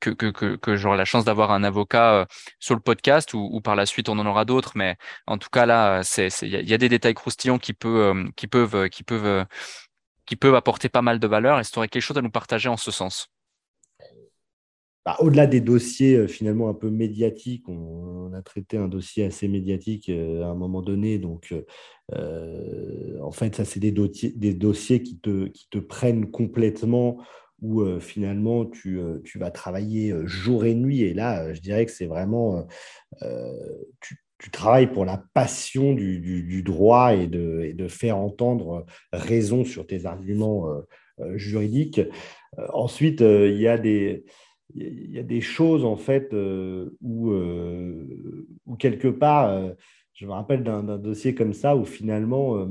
que, que, que, j'aurai la chance d'avoir un avocat sur le podcast ou, ou, par la suite on en aura d'autres. Mais en tout cas là, il y, a des détails croustillants qui peuvent qui peuvent qui peuvent qui peuvent apporter pas mal de valeur. Est-ce que tu aurais quelque chose à nous partager en ce sens bah, Au-delà des dossiers euh, finalement un peu médiatiques, on, a traité un dossier assez médiatique euh, à un moment donné. Donc, euh, en fait, ça, c'est des, des, dossiers qui te, qui te prennent complètement où finalement tu, tu, vas travailler jour et nuit. Et là, je dirais que c'est vraiment, tu travailles pour la passion du, droit et de, faire entendre raison sur tes arguments euh, euh, juridiques. Euh, ensuite, il y a des choses en fait où, où quelque part, je me rappelle d'un dossier comme ça où finalement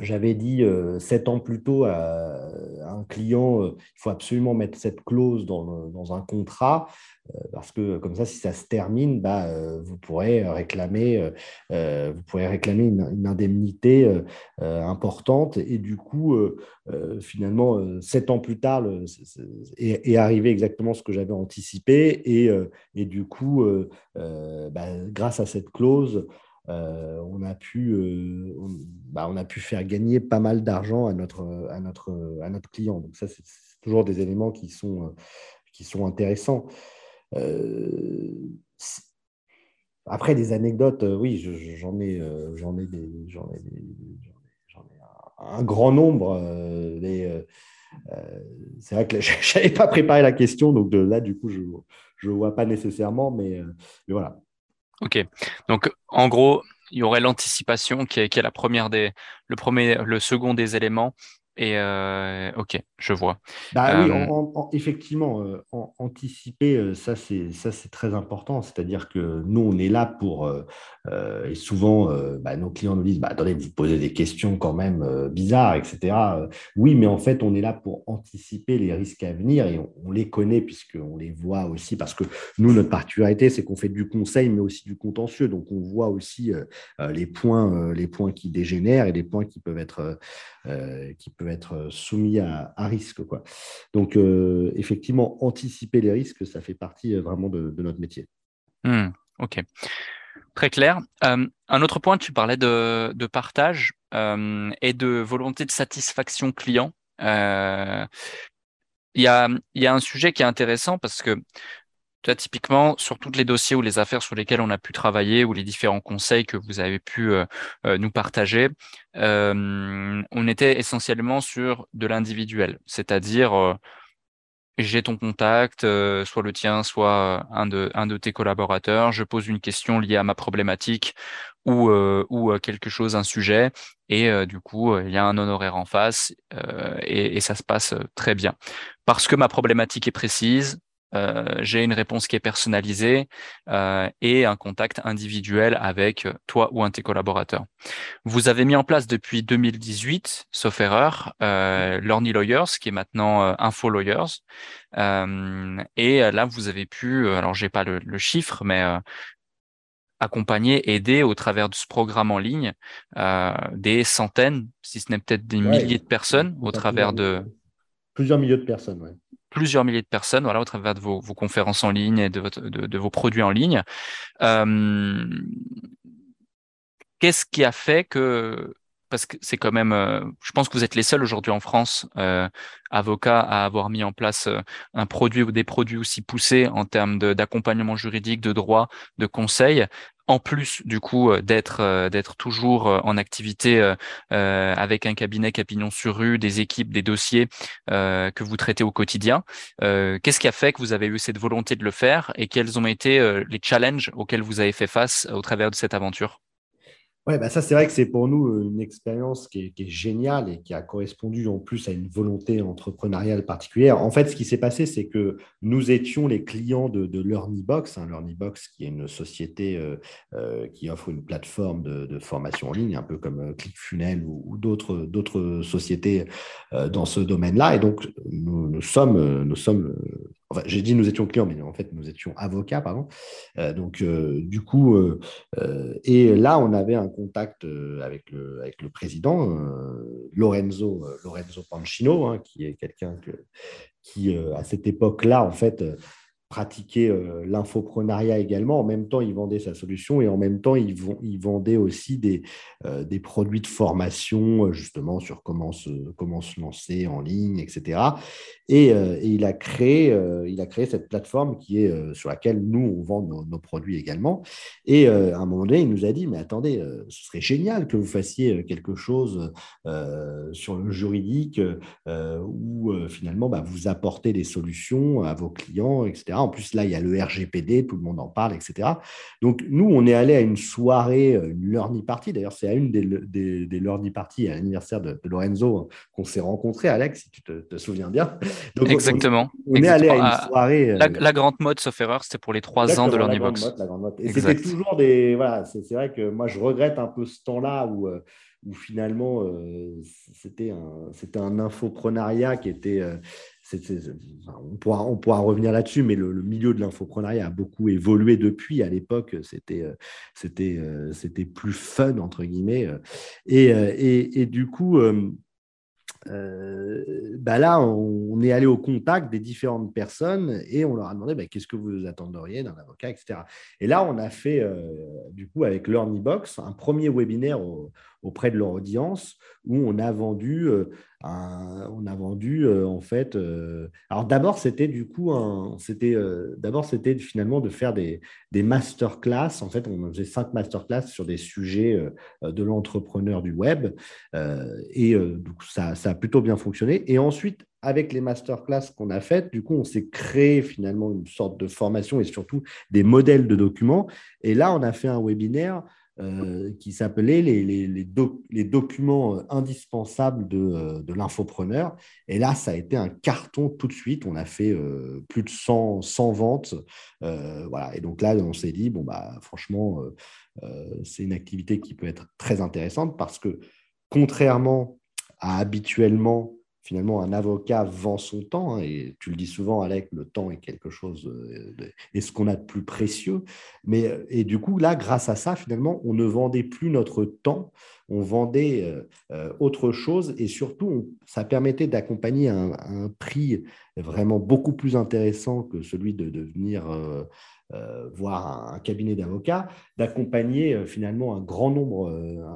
j'avais dit sept ans plus tôt à, un client, il faut absolument mettre cette clause dans, un contrat. Euh, parce que comme ça, si ça se termine, bah, euh, vous pourrez réclamer, euh, une, indemnité importante. Et du coup, finalement, sept ans plus tard, est, arrivé exactement ce que j'avais anticipé. Et, et, du coup, bah, grâce à cette clause, on, a pu, bah, on, a pu faire gagner pas mal d'argent à notre, à, notre, à notre client. Donc ça, c'est toujours des éléments qui sont, qui sont intéressants. Euh, après, des anecdotes, euh, oui, j'en ai, euh, j'en ai, j'en ai, un grand nombre. c'est vrai que je n'avais pas préparé la question, donc là, du coup, je ne vois pas nécessairement, mais, voilà. Ok. Donc, en gros, il y aurait l'anticipation qui est, la première des, le premier, le second des éléments, Et euh, ok, je vois. Bah oui, euh, effectivement, euh, anticiper, ça c'est ça c'est très important. C'est-à-dire que nous on est là pour et souvent bah, nos clients nous disent bah attendez vous posez des questions quand même bizarres etc. oui, mais en fait on est là pour anticiper les risques à venir et on, les connaît puisqu'on les voit aussi parce que nous notre particularité c'est qu'on fait du conseil mais aussi du contentieux donc on voit aussi les points les points qui dégénèrent et les points qui peuvent être qui peuvent être soumis à, risque. Quoi. Donc, euh, effectivement, anticiper les risques, ça fait partie euh, vraiment de, notre métier. Hmm, ok. Très clair. Euh, un autre point, tu parlais de, partage et de volonté de satisfaction client. Il y, a, y, a, un sujet qui est intéressant parce que typiquement, sur tous les dossiers ou les affaires sur lesquelles on a pu travailler ou les différents conseils que vous avez pu euh, euh, nous partager, euh, on était essentiellement sur de l'individuel, c'est-à-dire j'ai ton contact, soit le tien, soit un de, un de tes collaborateurs, je pose une question liée à ma problématique ou, ou quelque chose, un sujet, et du coup, il y a un honoraire en face, et, et, ça se passe très bien. Parce que ma problématique est précise, euh, j'ai une réponse qui est personnalisée euh, et un contact individuel avec toi ou un de tes collaborateurs. Vous avez mis en place depuis 2018, sauf erreur, euh, Lorny Lawyers, qui est maintenant euh, Info Lawyers. et là, vous avez pu, alors j'ai pas le, le, chiffre, mais accompagner, aider au travers de ce programme en ligne des centaines, si ce n'est peut-être des milliers de personnes au travers de... Plusieurs milliers de personnes, oui plusieurs milliers de personnes voilà, au travers de vos, conférences en ligne et de, vos produits en ligne. Euh, qu'est-ce qui a fait que, parce que c'est quand même, euh, je pense que vous êtes les seuls aujourd'hui en France, euh, avocats, à avoir mis en place un produit ou des produits aussi poussés en termes d'accompagnement juridique, de droit, de conseil en plus du coup euh, d'être euh, d'être toujours euh, en activité avec un cabinet Capignon sur rue, des équipes, des dossiers que vous traitez au quotidien. Qu'est-ce qui a fait que vous avez eu cette volonté de le faire et quels ont été les challenges auxquels vous avez fait face au travers de cette aventure? Ouais, bah ça, c'est vrai que c'est pour nous euh, une expérience qui est, géniale et qui a correspondu en plus à une volonté entrepreneuriale particulière. En fait, ce qui s'est passé, c'est que nous étions les clients de, de LearnyBox, hein, qui est une société euh, euh, qui offre une plateforme de, formation en ligne, un peu comme ClickFunnels ou, d'autres sociétés dans ce domaine-là. Et donc, nous sommes, nous sommes Enfin, j'ai dit nous étions clients, mais en fait, nous étions avocats, pardon. Euh, donc, euh, du coup, euh, et là, on avait un contact avec, le, président, Lorenzo, Lorenzo Pancino, hein, qui est quelqu'un qui, à cette époque-là, en fait, pratiquer euh, l'infoprenariat également. En même temps, il vendait sa solution et en même temps, il, il vendait aussi des, euh, des produits de formation, euh, justement, sur comment se, comment se lancer en ligne, etc. Et, il, a créé, il a créé cette plateforme qui est, sur laquelle nous, on vend nos, produits également. Et à un moment donné, il nous a dit, mais attendez, ce serait génial que vous fassiez quelque chose sur le juridique où finalement, bah, vous apportez des solutions à vos clients, etc. En plus, là, il y a le RGPD, tout le monde en parle, etc. Donc, nous, on est allé à une soirée, euh, une learning party. D'ailleurs, c'est à une des, des, des learning parties à l'anniversaire de, Lorenzo hein, qu'on s'est rencontrés, Alex, si tu te, souviens bien. Exactement. On, est allé à une soirée. Euh, la, grande mode, sauf erreur, c'était pour les trois ans de Learning Box. Et c'était toujours des. Voilà, c'est vrai que moi, je regrette un peu ce temps-là où. Euh, où finalement c'était un, un infoprenariat qui était, on, pourra, on pourra revenir là-dessus, mais le, milieu de l'infoprenariat a beaucoup évolué depuis. À l'époque, c'était, euh, euh, plus fun, entre guillemets. Euh. Et, et, du coup, bah là, on, est allé au contact des différentes personnes et on leur a demandé bah, qu'est-ce que vous attendriez d'un avocat, etc. Et là, on a fait, du coup, avec LearnyBox, un premier webinaire auprès de leur audience où on a vendu on a vendu euh, en fait. Euh, alors d'abord c'était du coup c'était euh, d'abord c'était finalement de faire des, des masterclass. En fait, on faisait cinq masterclass sur des sujets de l'entrepreneur du web et donc ça, ça a plutôt bien fonctionné. Et ensuite avec les masterclass qu'on a faites, du coup, on s'est créé finalement une sorte de formation et surtout des modèles de documents. Et là, on a fait un webinaire qui s'appelait les, les, documents indispensables de, de l'infopreneur. Et là, ça a été un carton tout de suite. On a fait plus de 100, 100 ventes. voilà. Et donc là, on s'est dit, bon, bah, franchement, c'est une activité qui peut être très intéressante parce que contrairement à habituellement finalement, un avocat vend son temps, hein, et tu le dis souvent, Alec, le temps est quelque chose, euh, ce qu'on a de plus précieux. Mais, euh, et du coup, là, grâce à ça, finalement, on ne vendait plus notre temps, on vendait euh, autre chose, et surtout, ça permettait d'accompagner un, un, prix vraiment beaucoup plus intéressant que celui de, de venir voir un, cabinet d'avocats, d'accompagner finalement un grand nombre,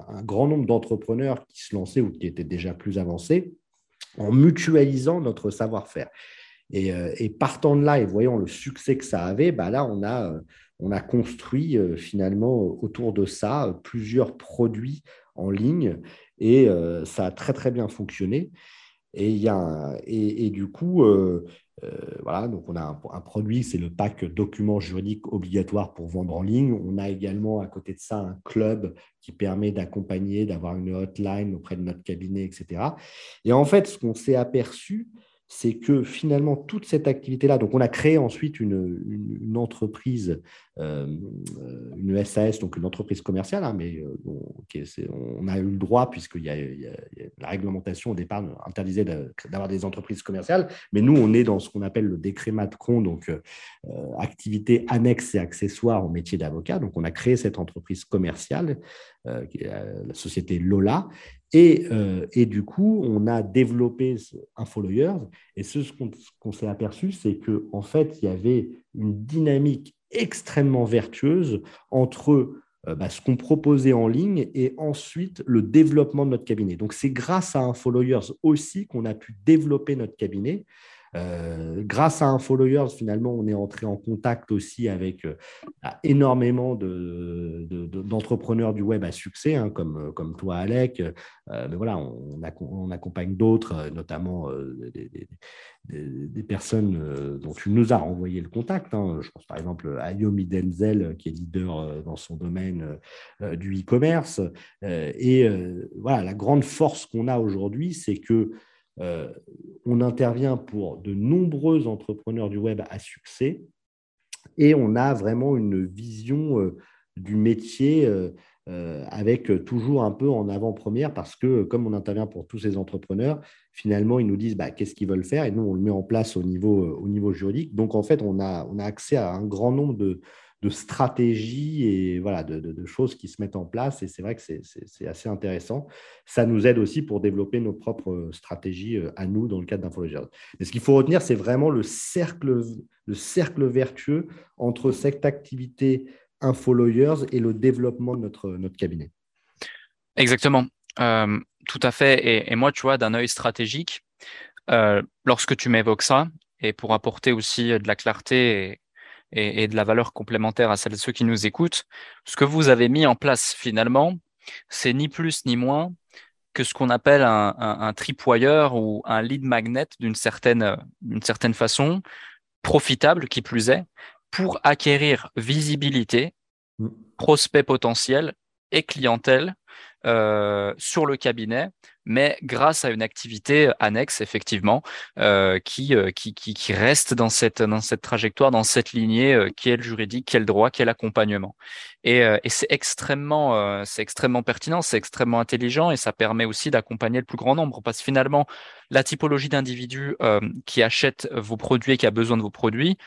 un grand nombre d'entrepreneurs qui se lançaient ou qui étaient déjà plus avancés en mutualisant notre savoir-faire. Euh, et, partant de là et voyant le succès que ça avait, bah là, on a, euh, on a construit euh, finalement autour de ça plusieurs produits en ligne et ça a très, très bien fonctionné. Et, y a et, du coup, voilà, donc on a un, produit, c'est le pack documents juridiques obligatoires pour vendre en ligne. On a également à côté de ça un club qui permet d'accompagner, d'avoir une hotline auprès de notre cabinet, etc. Et en fait, ce qu'on s'est aperçu, c'est que finalement, toute cette activité-là, donc on a créé ensuite une, entreprise, euh, une SAS, donc une entreprise commerciale, hein, mais euh, on a eu le droit, puisque y a, la réglementation au départ interdisait d'avoir des entreprises commerciales, mais nous, on est dans ce qu'on appelle le décret Matcron, donc euh, activité annexe et accessoire au métier d'avocat. Donc on a créé cette entreprise commerciale, la société Lola, euh, et, du coup, on a développé InfoLawyers. Et ce qu'on s'est aperçu, c'est qu'en en fait, il y avait une dynamique extrêmement vertueuse entre euh, bah, ce qu'on proposait en ligne et ensuite le développement de notre cabinet. Donc, c'est grâce à InfoLawyers aussi qu'on a pu développer notre cabinet. Euh, grâce à InfoLawyers, finalement, on est entré en contact aussi avec euh, bah, énormément d'entrepreneurs du web à succès, hein, comme, comme toi, Alec. Euh, mais voilà, on, accompagne d'autres, notamment des, personnes dont tu nous as envoyé le contact. Hein. Je pense par exemple à Yomi Denzel, qui est leader dans son domaine du e-commerce. et voilà, la grande force qu'on a aujourd'hui, c'est que euh, on intervient pour de nombreux entrepreneurs du web à succès et on a vraiment une vision euh, du métier euh, avec toujours un peu en avant-première parce que comme on intervient pour tous ces entrepreneurs, finalement, ils nous disent bah, qu'est-ce qu'ils veulent faire et nous, on le met en place au niveau, au niveau juridique. Donc, en fait, on a accès à un grand nombre de, de stratégies et voilà, de, choses qui se mettent en place. Et c'est vrai que c'est assez intéressant. Ça nous aide aussi pour développer nos propres stratégies euh, à nous dans le cadre d'Infology. Mais ce qu'il faut retenir, c'est vraiment le cercle, le cercle vertueux entre cette activité InfoLawyers et le développement de notre, notre cabinet. Exactement. Euh, tout à fait. Et, moi, tu vois, d'un œil stratégique, euh, lorsque tu m'évoques ça, et pour apporter aussi de la clarté de la valeur complémentaire à celles ceux qui nous écoutent, ce que vous avez mis en place finalement, c'est ni plus ni moins que ce qu'on appelle un, un, tripwire ou un lead magnet d'une certaine, d'une certaine façon, profitable qui plus est, pour acquérir visibilité, mm. prospect potentiel et clientèle euh, sur le cabinet, mais grâce à une activité annexe, effectivement, euh, qui, euh, qui, qui, qui, reste dans cette, dans cette trajectoire, dans cette lignée euh, qui est le juridique, le droit, qui est l'accompagnement. Et, et c'est extrêmement, c'est extrêmement pertinent, c'est extrêmement intelligent et ça permet aussi d'accompagner le plus grand nombre parce que finalement, la typologie d'individus qui achètent vos produits et qui a besoin de vos produits,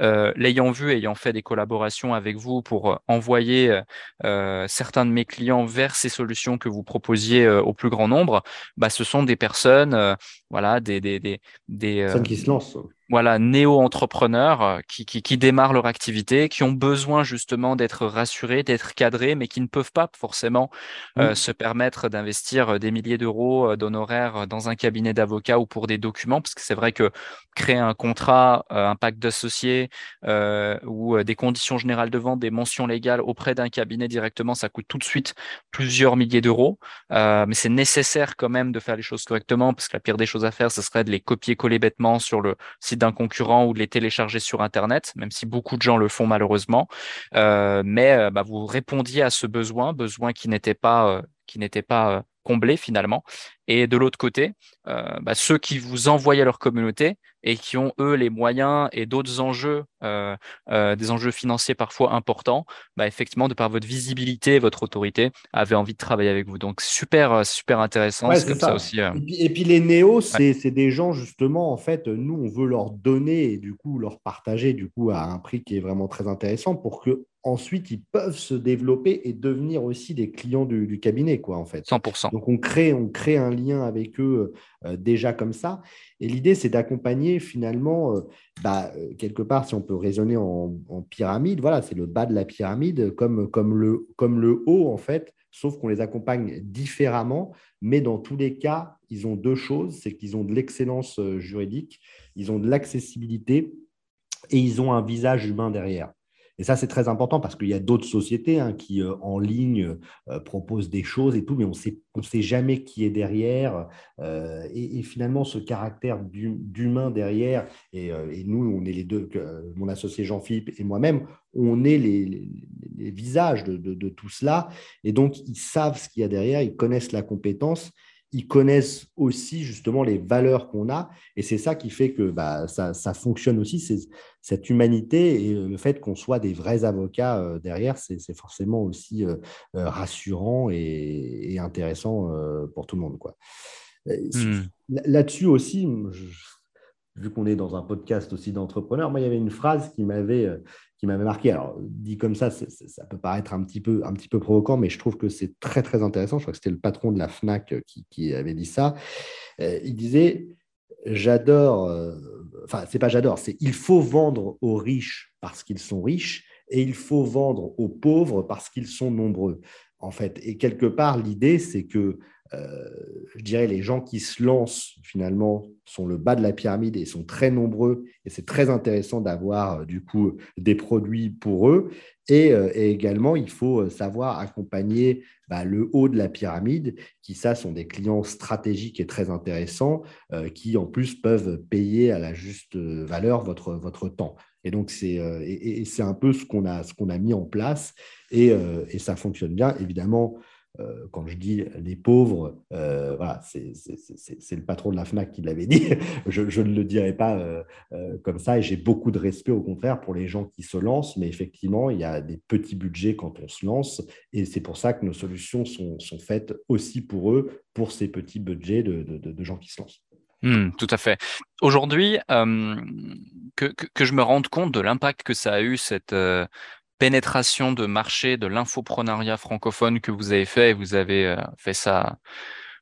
euh, l'ayant vu, ayant fait des collaborations avec vous pour envoyer euh, certains de mes clients vers ces solutions que vous proposiez au plus grand nombre, bah, ce sont des personnes, voilà, des, des, des, des personnes qui se lancent voilà, néo-entrepreneurs euh, qui, qui, qui, démarrent leur activité, qui ont besoin justement d'être rassurés, d'être cadrés, mais qui ne peuvent pas forcément euh, mmh. se permettre d'investir euh, des milliers d'euros d'honoraires dans un cabinet d'avocat ou pour des documents, parce que c'est vrai que créer un contrat, un pacte d'associés euh, ou des conditions générales de vente, des mentions légales auprès d'un cabinet directement, ça coûte tout de suite plusieurs milliers d'euros. Mais c'est nécessaire quand même de faire les choses correctement, parce que la pire des choses à faire, ce serait de les copier-coller bêtement sur le site d'un concurrent ou de les télécharger sur Internet, même si beaucoup de gens le font malheureusement. mais bah, vous répondiez à ce besoin, besoin qui n'était pas, qui n'était pas comblé finalement. Et de l'autre côté, euh, bah, ceux qui vous envoyaient leur communauté et qui ont eux les moyens et d'autres enjeux, euh, euh, des enjeux financiers parfois importants, bah, effectivement de par votre visibilité, votre autorité, avaient envie de travailler avec vous. Donc super super intéressant. c'est comme ça. aussi. Et puis, les néos, c'est des gens justement en fait, nous on veut leur donner et du coup leur partager du coup à un prix qui est vraiment très intéressant pour que ensuite ils peuvent se développer et devenir aussi des clients du, cabinet, quoi, en fait. 100%. Donc on crée, on crée un lien avec eux euh, déjà comme ça. Et l'idée, c'est d'accompagner finalement, euh, bah, euh, quelque part, si on peut raisonner en, pyramide, voilà, c'est le bas de la pyramide comme, comme, le, comme le haut, en fait, sauf qu'on les accompagne différemment. Mais dans tous les cas, ils ont deux choses, c'est qu'ils ont de l'excellence juridique, ils ont de l'accessibilité et ils ont un visage humain derrière. Et ça, c'est très important parce qu'il y a d'autres sociétés hein, qui, euh, en ligne, euh, proposent des choses et tout, mais on ne sait jamais qui est derrière. Euh, et, finalement, ce caractère d'humain derrière, et, nous, on est les deux, mon associé Jean-Philippe et moi-même, on est les, visages de, de, tout cela. Et donc, ils savent ce qu'il y a derrière, ils connaissent la compétence ils connaissent aussi justement les valeurs qu'on a. Et c'est ça qui fait que bah, ça, fonctionne aussi, c'est cette humanité et le fait qu'on soit des vrais avocats euh, derrière, c'est forcément aussi euh, euh, rassurant et, intéressant pour tout le monde. Quoi. Hmm. Là-dessus aussi, vu qu'on est dans un podcast aussi d'entrepreneurs, moi, il y avait une phrase qui m'avait qui m'avait marqué. Alors, dit comme ça, ça peut paraître un petit, peu, un petit peu provocant, mais je trouve que c'est très, très intéressant. Je crois que c'était le patron de la FNAC qui, avait dit ça. Euh, il disait J'adore, euh, enfin, c'est pas j'adore, c'est il faut vendre aux riches parce qu'ils sont riches et il faut vendre aux pauvres parce qu'ils sont nombreux. En fait, et quelque part, l'idée, c'est que euh, je dirais, les gens qui se lancent finalement sont le bas de la pyramide et sont très nombreux. Et c'est très intéressant d'avoir euh, du coup des produits pour eux. Et, euh, également, il faut savoir accompagner bah, le haut de la pyramide, qui ça sont des clients stratégiques et très intéressants, qui en plus peuvent payer à la juste valeur votre, votre temps. Et donc, c'est et, c'est un peu ce qu'on a, qu'on a mis en place et, et ça fonctionne bien. Évidemment, euh, quand je dis les pauvres, euh, voilà, c'est le patron de la FNAC qui l'avait dit. je, ne le dirai pas euh, comme ça et j'ai beaucoup de respect au contraire pour les gens qui se lancent, mais effectivement, il y a des petits budgets quand on se lance et c'est pour ça que nos solutions sont, faites aussi pour eux, pour ces petits budgets de, gens qui se lancent. Hmm, tout à fait. Aujourd'hui, que, je me rende compte de l'impact que ça a eu cette, pénétration de marché de l'infoprenariat francophone que vous avez fait et vous avez euh, fait ça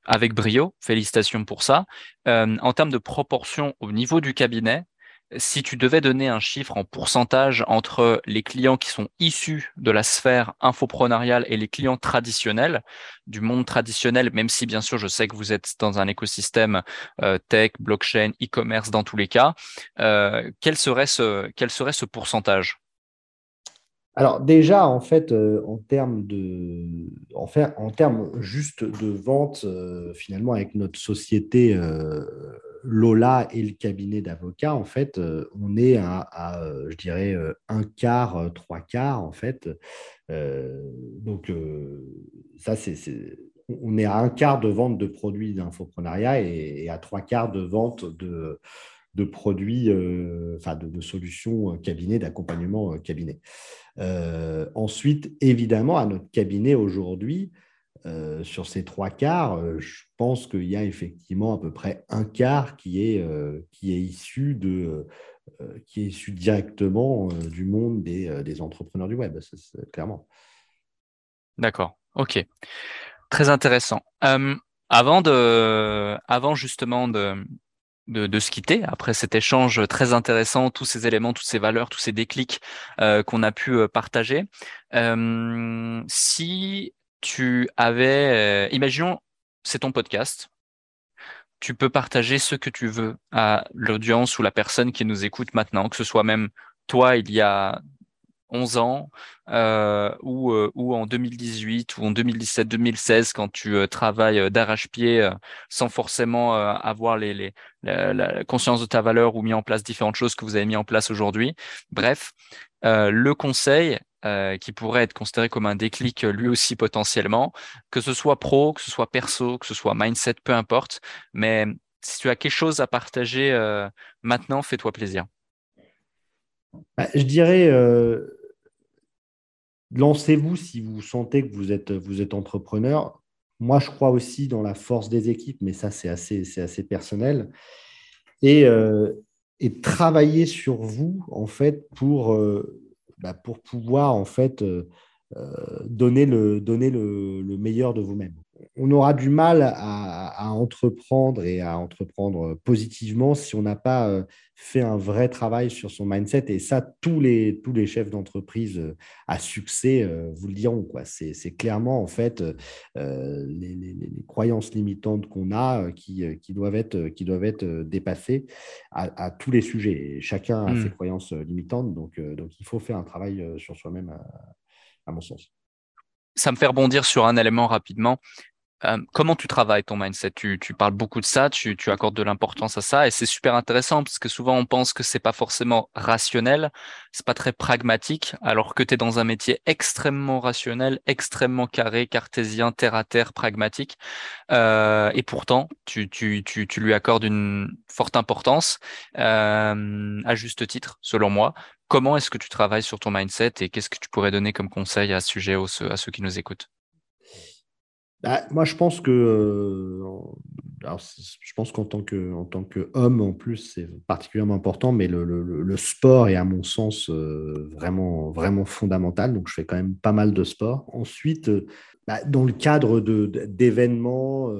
avec brio. Félicitations pour ça. Euh, en termes de proportion au niveau du cabinet, si tu devais donner un chiffre en pourcentage entre les clients qui sont issus de la sphère infoprenariale et les clients traditionnels, du monde traditionnel, même si bien sûr je sais que vous êtes dans un écosystème euh, tech, blockchain, e-commerce dans tous les cas, quel, serait ce, quel serait ce pourcentage? Alors déjà, en fait, euh, en termes de, en, juste de vente, euh, finalement, avec notre société euh, Lola et le cabinet d'avocats, en fait, on est à, je dirais, un quart, trois quarts, en fait. donc ça, c'est, on est à un quart de vente de produits d'infoprenariat et, à trois quarts de vente de de produits, euh, enfin de, solutions euh, cabinet, d'accompagnement euh, cabinet. ensuite, évidemment, à notre cabinet aujourd'hui, sur ces trois quarts, je pense qu'il y a effectivement à peu près un quart qui est, qui est issu de qui est issu directement du monde des, des entrepreneurs du web, clairement. D'accord, ok. Très intéressant. avant, de, avant justement de, de, se quitter après cet échange très intéressant, tous ces éléments, toutes ces valeurs, tous ces déclics euh, qu'on a pu euh, partager. Euh, si tu avais, imaginons, c'est ton podcast, tu peux partager ce que tu veux à l'audience ou la personne qui nous écoute maintenant, que ce soit même toi il y a 11 ans euh, ou, euh, ou en 2018 ou en 2017-2016 quand tu euh, travailles d'arrache-pied sans forcément avoir les, les, la, conscience de ta valeur ou mis en place différentes choses que vous avez mis en place aujourd'hui. Bref, le conseil qui pourrait être considéré comme un déclic lui aussi potentiellement, que ce soit pro, que ce soit perso, que ce soit mindset, peu importe. Mais si tu as quelque chose à partager maintenant, fais-toi plaisir. Bah, je dirais, lancez-vous si vous sentez que vous êtes, entrepreneur. Moi, je crois aussi dans la force des équipes, mais ça, c'est assez, personnel. Et, euh, et travailler sur vous, en fait, pour, euh, bah, pouvoir, en fait, euh, donner, le, donner le meilleur de vous-même on aura du mal à, entreprendre et à entreprendre positivement si on n'a pas euh, fait un vrai travail sur son mindset. Et ça, tous les, tous les chefs d'entreprise euh, à succès euh, vous le diront. C'est clairement, en fait, les, croyances limitantes qu'on a qui, doivent être, qui doivent être dépassées à, tous les sujets. chacun a ses hmm. croyances limitantes, donc, donc il faut faire un travail sur soi-même, à mon sens ça me fait rebondir sur un élément rapidement. Euh, comment tu travailles ton mindset? Tu, parles beaucoup de ça, tu, accordes de l'importance à ça et c'est super intéressant parce que souvent on pense que c'est pas forcément rationnel, c'est pas très pragmatique alors que tu es dans un métier extrêmement rationnel, extrêmement carré, cartésien, terre à terre, pragmatique. Euh, et pourtant tu, tu, lui accordes une forte importance. Euh, à juste titre selon moi. Comment est-ce que tu travailles sur ton mindset et qu'est-ce que tu pourrais donner comme conseil à ce sujet à ceux qui nous écoutent? Bah, moi, je pense que, euh, je pense qu'en tant que, en tant qu'homme, en plus, c'est particulièrement important, mais le, le, sport est, à mon sens, euh, vraiment, vraiment fondamental. Donc, je fais quand même pas mal de sport. Ensuite, euh, bah, dans le cadre d'événements,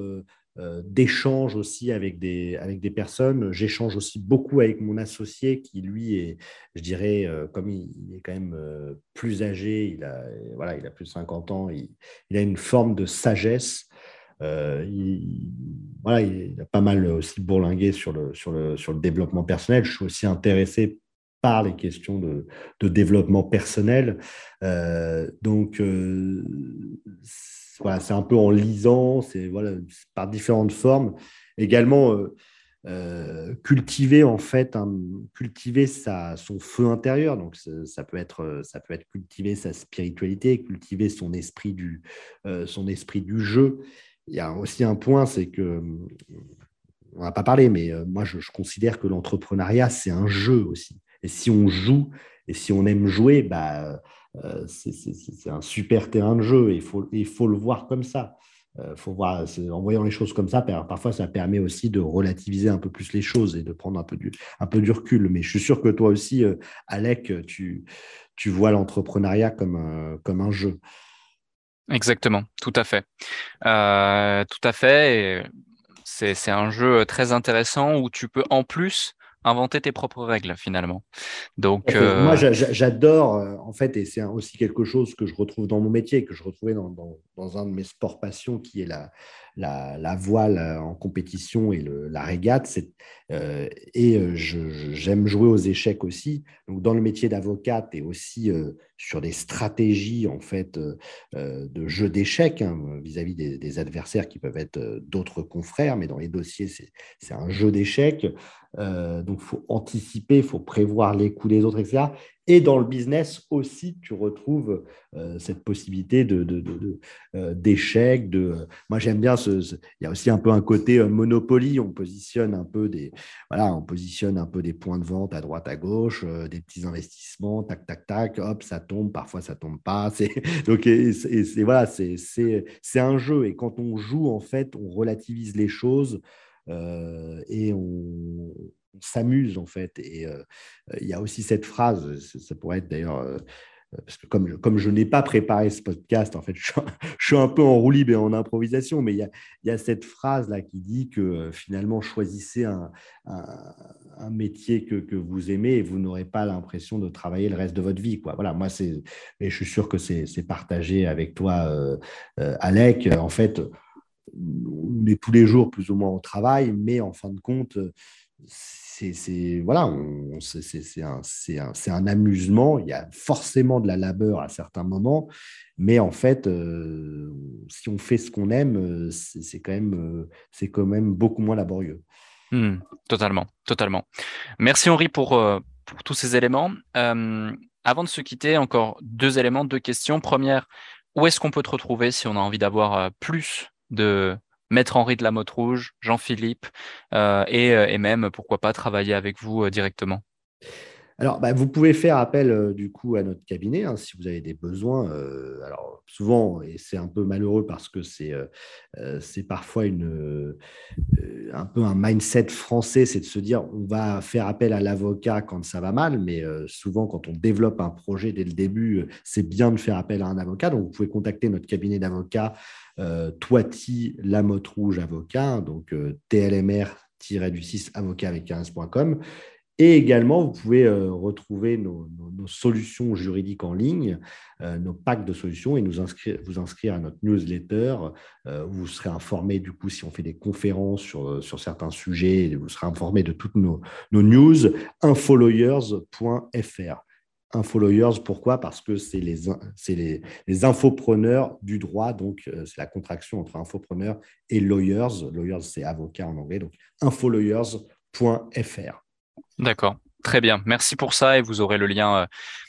d'échanges aussi avec des, avec des personnes. J'échange aussi beaucoup avec mon associé qui, lui, est, je dirais, euh, comme il, est quand même euh, plus âgé, il a, voilà, il a plus de 50 ans, il, a une forme de sagesse. il, voilà, il a pas mal aussi bourlingué sur le, sur, le, sur le développement personnel. Je suis aussi intéressé par les questions de, de développement personnel. donc, voilà, c'est un peu en lisant, c'est voilà, par différentes formes. Également, euh, euh, cultiver en fait, cultiver sa, son feu intérieur. Donc ça, peut être, ça peut être cultiver sa spiritualité, cultiver son esprit du, euh, son esprit du jeu. Il y a aussi un point, c'est que on n'a pas parlé, mais moi je, je considère que l'entrepreneuriat c'est un jeu aussi. Et si on joue et si on aime jouer, bah euh, c'est un super terrain de jeu. Il faut, il faut le voir comme ça. Euh, faut voir, en voyant les choses comme ça, parfois ça permet aussi de relativiser un peu plus les choses et de prendre un peu du, un peu du recul. Mais je suis sûr que toi aussi, euh, Alec, tu, tu vois l'entrepreneuriat comme, un, comme un jeu. Exactement, tout à fait. tout à fait. C'est un jeu très intéressant où tu peux en plus inventer tes propres règles finalement. Donc, euh, Moi, j'adore, euh, en fait, et c'est aussi quelque chose que je retrouve dans mon métier, que je retrouvais dans, dans, un de mes sports passions, qui est la, la, voile euh, en compétition et le, la régate. Euh, et j'aime jouer aux échecs aussi. Donc, dans le métier d'avocat, et aussi sur des stratégies en fait de jeu d'échecs hein, vis-à-vis des, adversaires qui peuvent être d'autres confrères, mais dans les dossiers, c'est un jeu d'échecs. Donc, il faut anticiper, il faut prévoir les coups des autres, etc. Et dans le business aussi, tu retrouves euh, cette possibilité de, euh, d'échec. De, moi, j'aime bien Il y a aussi un peu un côté euh, monopoly. On positionne un peu des, voilà, on positionne un peu des points de vente à droite, à gauche, des petits investissements, tac, tac, tac. Hop, ça tombe. Parfois, ça tombe pas. C'est, donc, voilà, c'est, c'est un jeu. Et quand on joue, en fait, on relativise les choses et on s'amuse en fait. Et euh, il y a aussi cette phrase, ça pourrait être d'ailleurs, euh, parce que comme, comme je n'ai pas préparé ce podcast, en fait, je suis, un, peu en roue libre et en improvisation, mais il y a, il y a cette phrase là qui dit que euh, finalement, choisissez un, un, métier que, que, vous aimez et vous n'aurez pas l'impression de travailler le reste de votre vie. Quoi. Voilà, moi, c'est, et je suis sûr que c'est, partagé avec toi, Alec. En fait, on est tous les jours plus ou moins au travail, mais en fin de compte, c'est voilà, un, amusement. Il y a forcément de la labeur à certains moments, mais en fait, euh, si on fait ce qu'on aime, c'est quand même, c'est quand même beaucoup moins laborieux. Mmh, totalement, totalement. Merci Henri pour, euh, tous ces éléments. Euh, avant de se quitter, encore deux éléments, deux questions. Première, où est-ce qu'on peut te retrouver si on a envie d'avoir plus de Maître Henri de la Motte Rouge, Jean-Philippe, euh, et, même, pourquoi pas, travailler avec vous euh, directement alors, bah, vous pouvez faire appel euh, du coup à notre cabinet hein, si vous avez des besoins. alors, souvent, et c'est un peu malheureux parce que c'est parfois un peu un mindset français, c'est de se dire on va faire appel à l'avocat quand ça va mal, mais souvent, quand on développe un projet dès le début, c'est bien de faire appel à un avocat. Donc, vous pouvez contacter notre cabinet d'avocats euh, Toiti Lamotte Rouge Avocat, donc euh, TLMR-du6 avocat avec 15.com. Et également, vous pouvez euh, retrouver nos, solutions juridiques en ligne, nos packs de solutions et nous inscrire, vous inscrire à notre newsletter où vous serez informé du coup si on fait des conférences sur, sur certains sujets, vous serez informé de toutes nos, nos news, infolawyers.fr. Infolawyers, pourquoi? Parce que c'est les, infopreneurs du droit, donc euh, c'est la contraction entre infopreneurs et lawyers. Lawyers, c'est avocat en anglais, donc infolawyers.fr. D'accord, très bien. Merci pour ça et vous aurez le lien euh,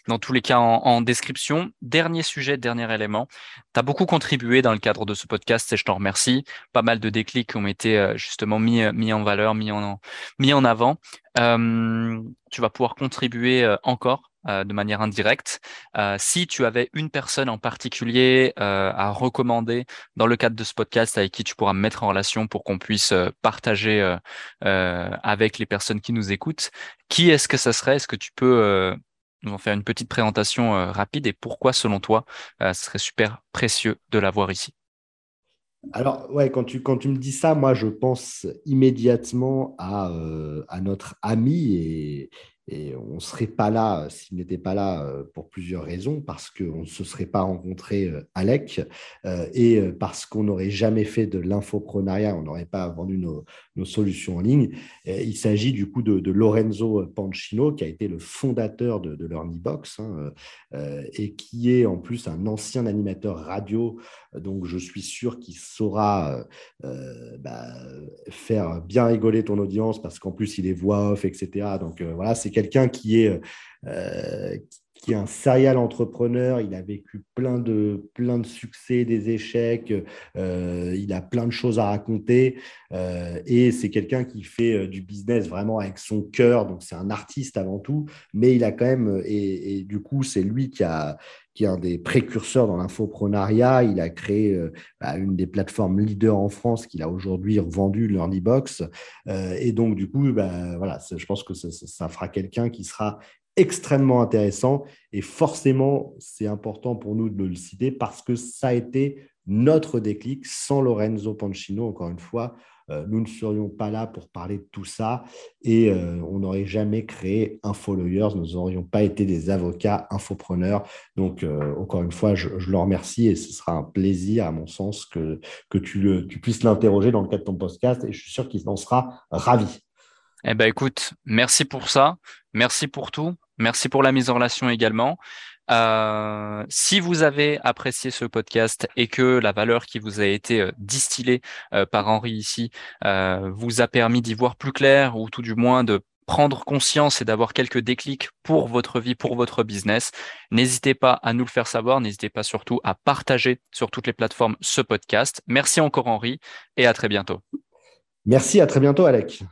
dans tous les cas en, description. Dernier sujet, dernier élément. Tu as beaucoup contribué dans le cadre de ce podcast et je t'en remercie. Pas mal de déclics ont été euh, justement mis, en valeur, mis en, avant. tu vas pouvoir contribuer encore de manière indirecte. Euh, si tu avais une personne en particulier euh, à recommander dans le cadre de ce podcast avec qui tu pourras me mettre en relation pour qu'on puisse partager avec les personnes qui nous écoutent, qui est-ce que ça serait? Est-ce que tu peux nous en faire une petite présentation rapide? Et pourquoi, selon toi, ce serait super précieux de l'avoir ici? Alors, ouais, quand tu, quand tu me dis ça, moi, je pense immédiatement à, à notre ami et, et on ne serait pas là s'il n'était pas là euh, pour plusieurs raisons, parce qu'on ne se serait pas rencontré euh, Alec euh, et parce qu'on n'aurait jamais fait de l'infoprenariat, on n'aurait pas vendu nos, solutions en ligne. Il s'agit du coup de, Lorenzo Pancino, qui a été le fondateur de, de LearnyBox hein, et qui est en plus un ancien animateur radio. Donc je suis sûr qu'il saura bah, faire bien rigoler ton audience parce qu'en plus il est voix off, etc. Donc voilà, c'est quelqu'un qui est, euh, qui est un serial entrepreneur. Il a vécu plein de, plein de succès, des échecs. Euh, il a plein de choses à raconter. Euh, et c'est quelqu'un qui fait du business vraiment avec son cœur. Donc, c'est un artiste avant tout. Mais il a quand même, et, et du coup, c'est lui qui a, qui est un des précurseurs dans l'infoprenariat. Il a créé euh, bah, une des plateformes leaders en France qu'il a aujourd'hui revendu, LearnyBox. Euh, et donc, du coup, bah, voilà, je pense que ça, fera quelqu'un qui sera extrêmement intéressant. Et forcément, c'est important pour nous de le citer parce que ça a été notre déclic sans Lorenzo Pancino, encore une fois. Euh, nous ne serions pas là pour parler de tout ça et euh, on n'aurait jamais créé InfoLawyers, nous n'aurions pas été des avocats infopreneurs. Donc, euh, encore une fois, je, le remercie et ce sera un plaisir, à mon sens, que, que tu puisses l'interroger dans le cadre de ton podcast et je suis sûr qu'il en sera ravi. Eh ben, écoute, merci pour ça. Merci pour tout. Merci pour la mise en relation également. Euh, si vous avez apprécié ce podcast et que la valeur qui vous a été euh, distillée euh, par Henri ici vous a permis d'y voir plus clair ou tout du moins de prendre conscience et d'avoir quelques déclics pour votre vie, pour votre business, n'hésitez pas à nous le faire savoir, n'hésitez pas surtout à partager sur toutes les plateformes ce podcast. Merci encore Henri et à très bientôt. Merci, à très bientôt Alec.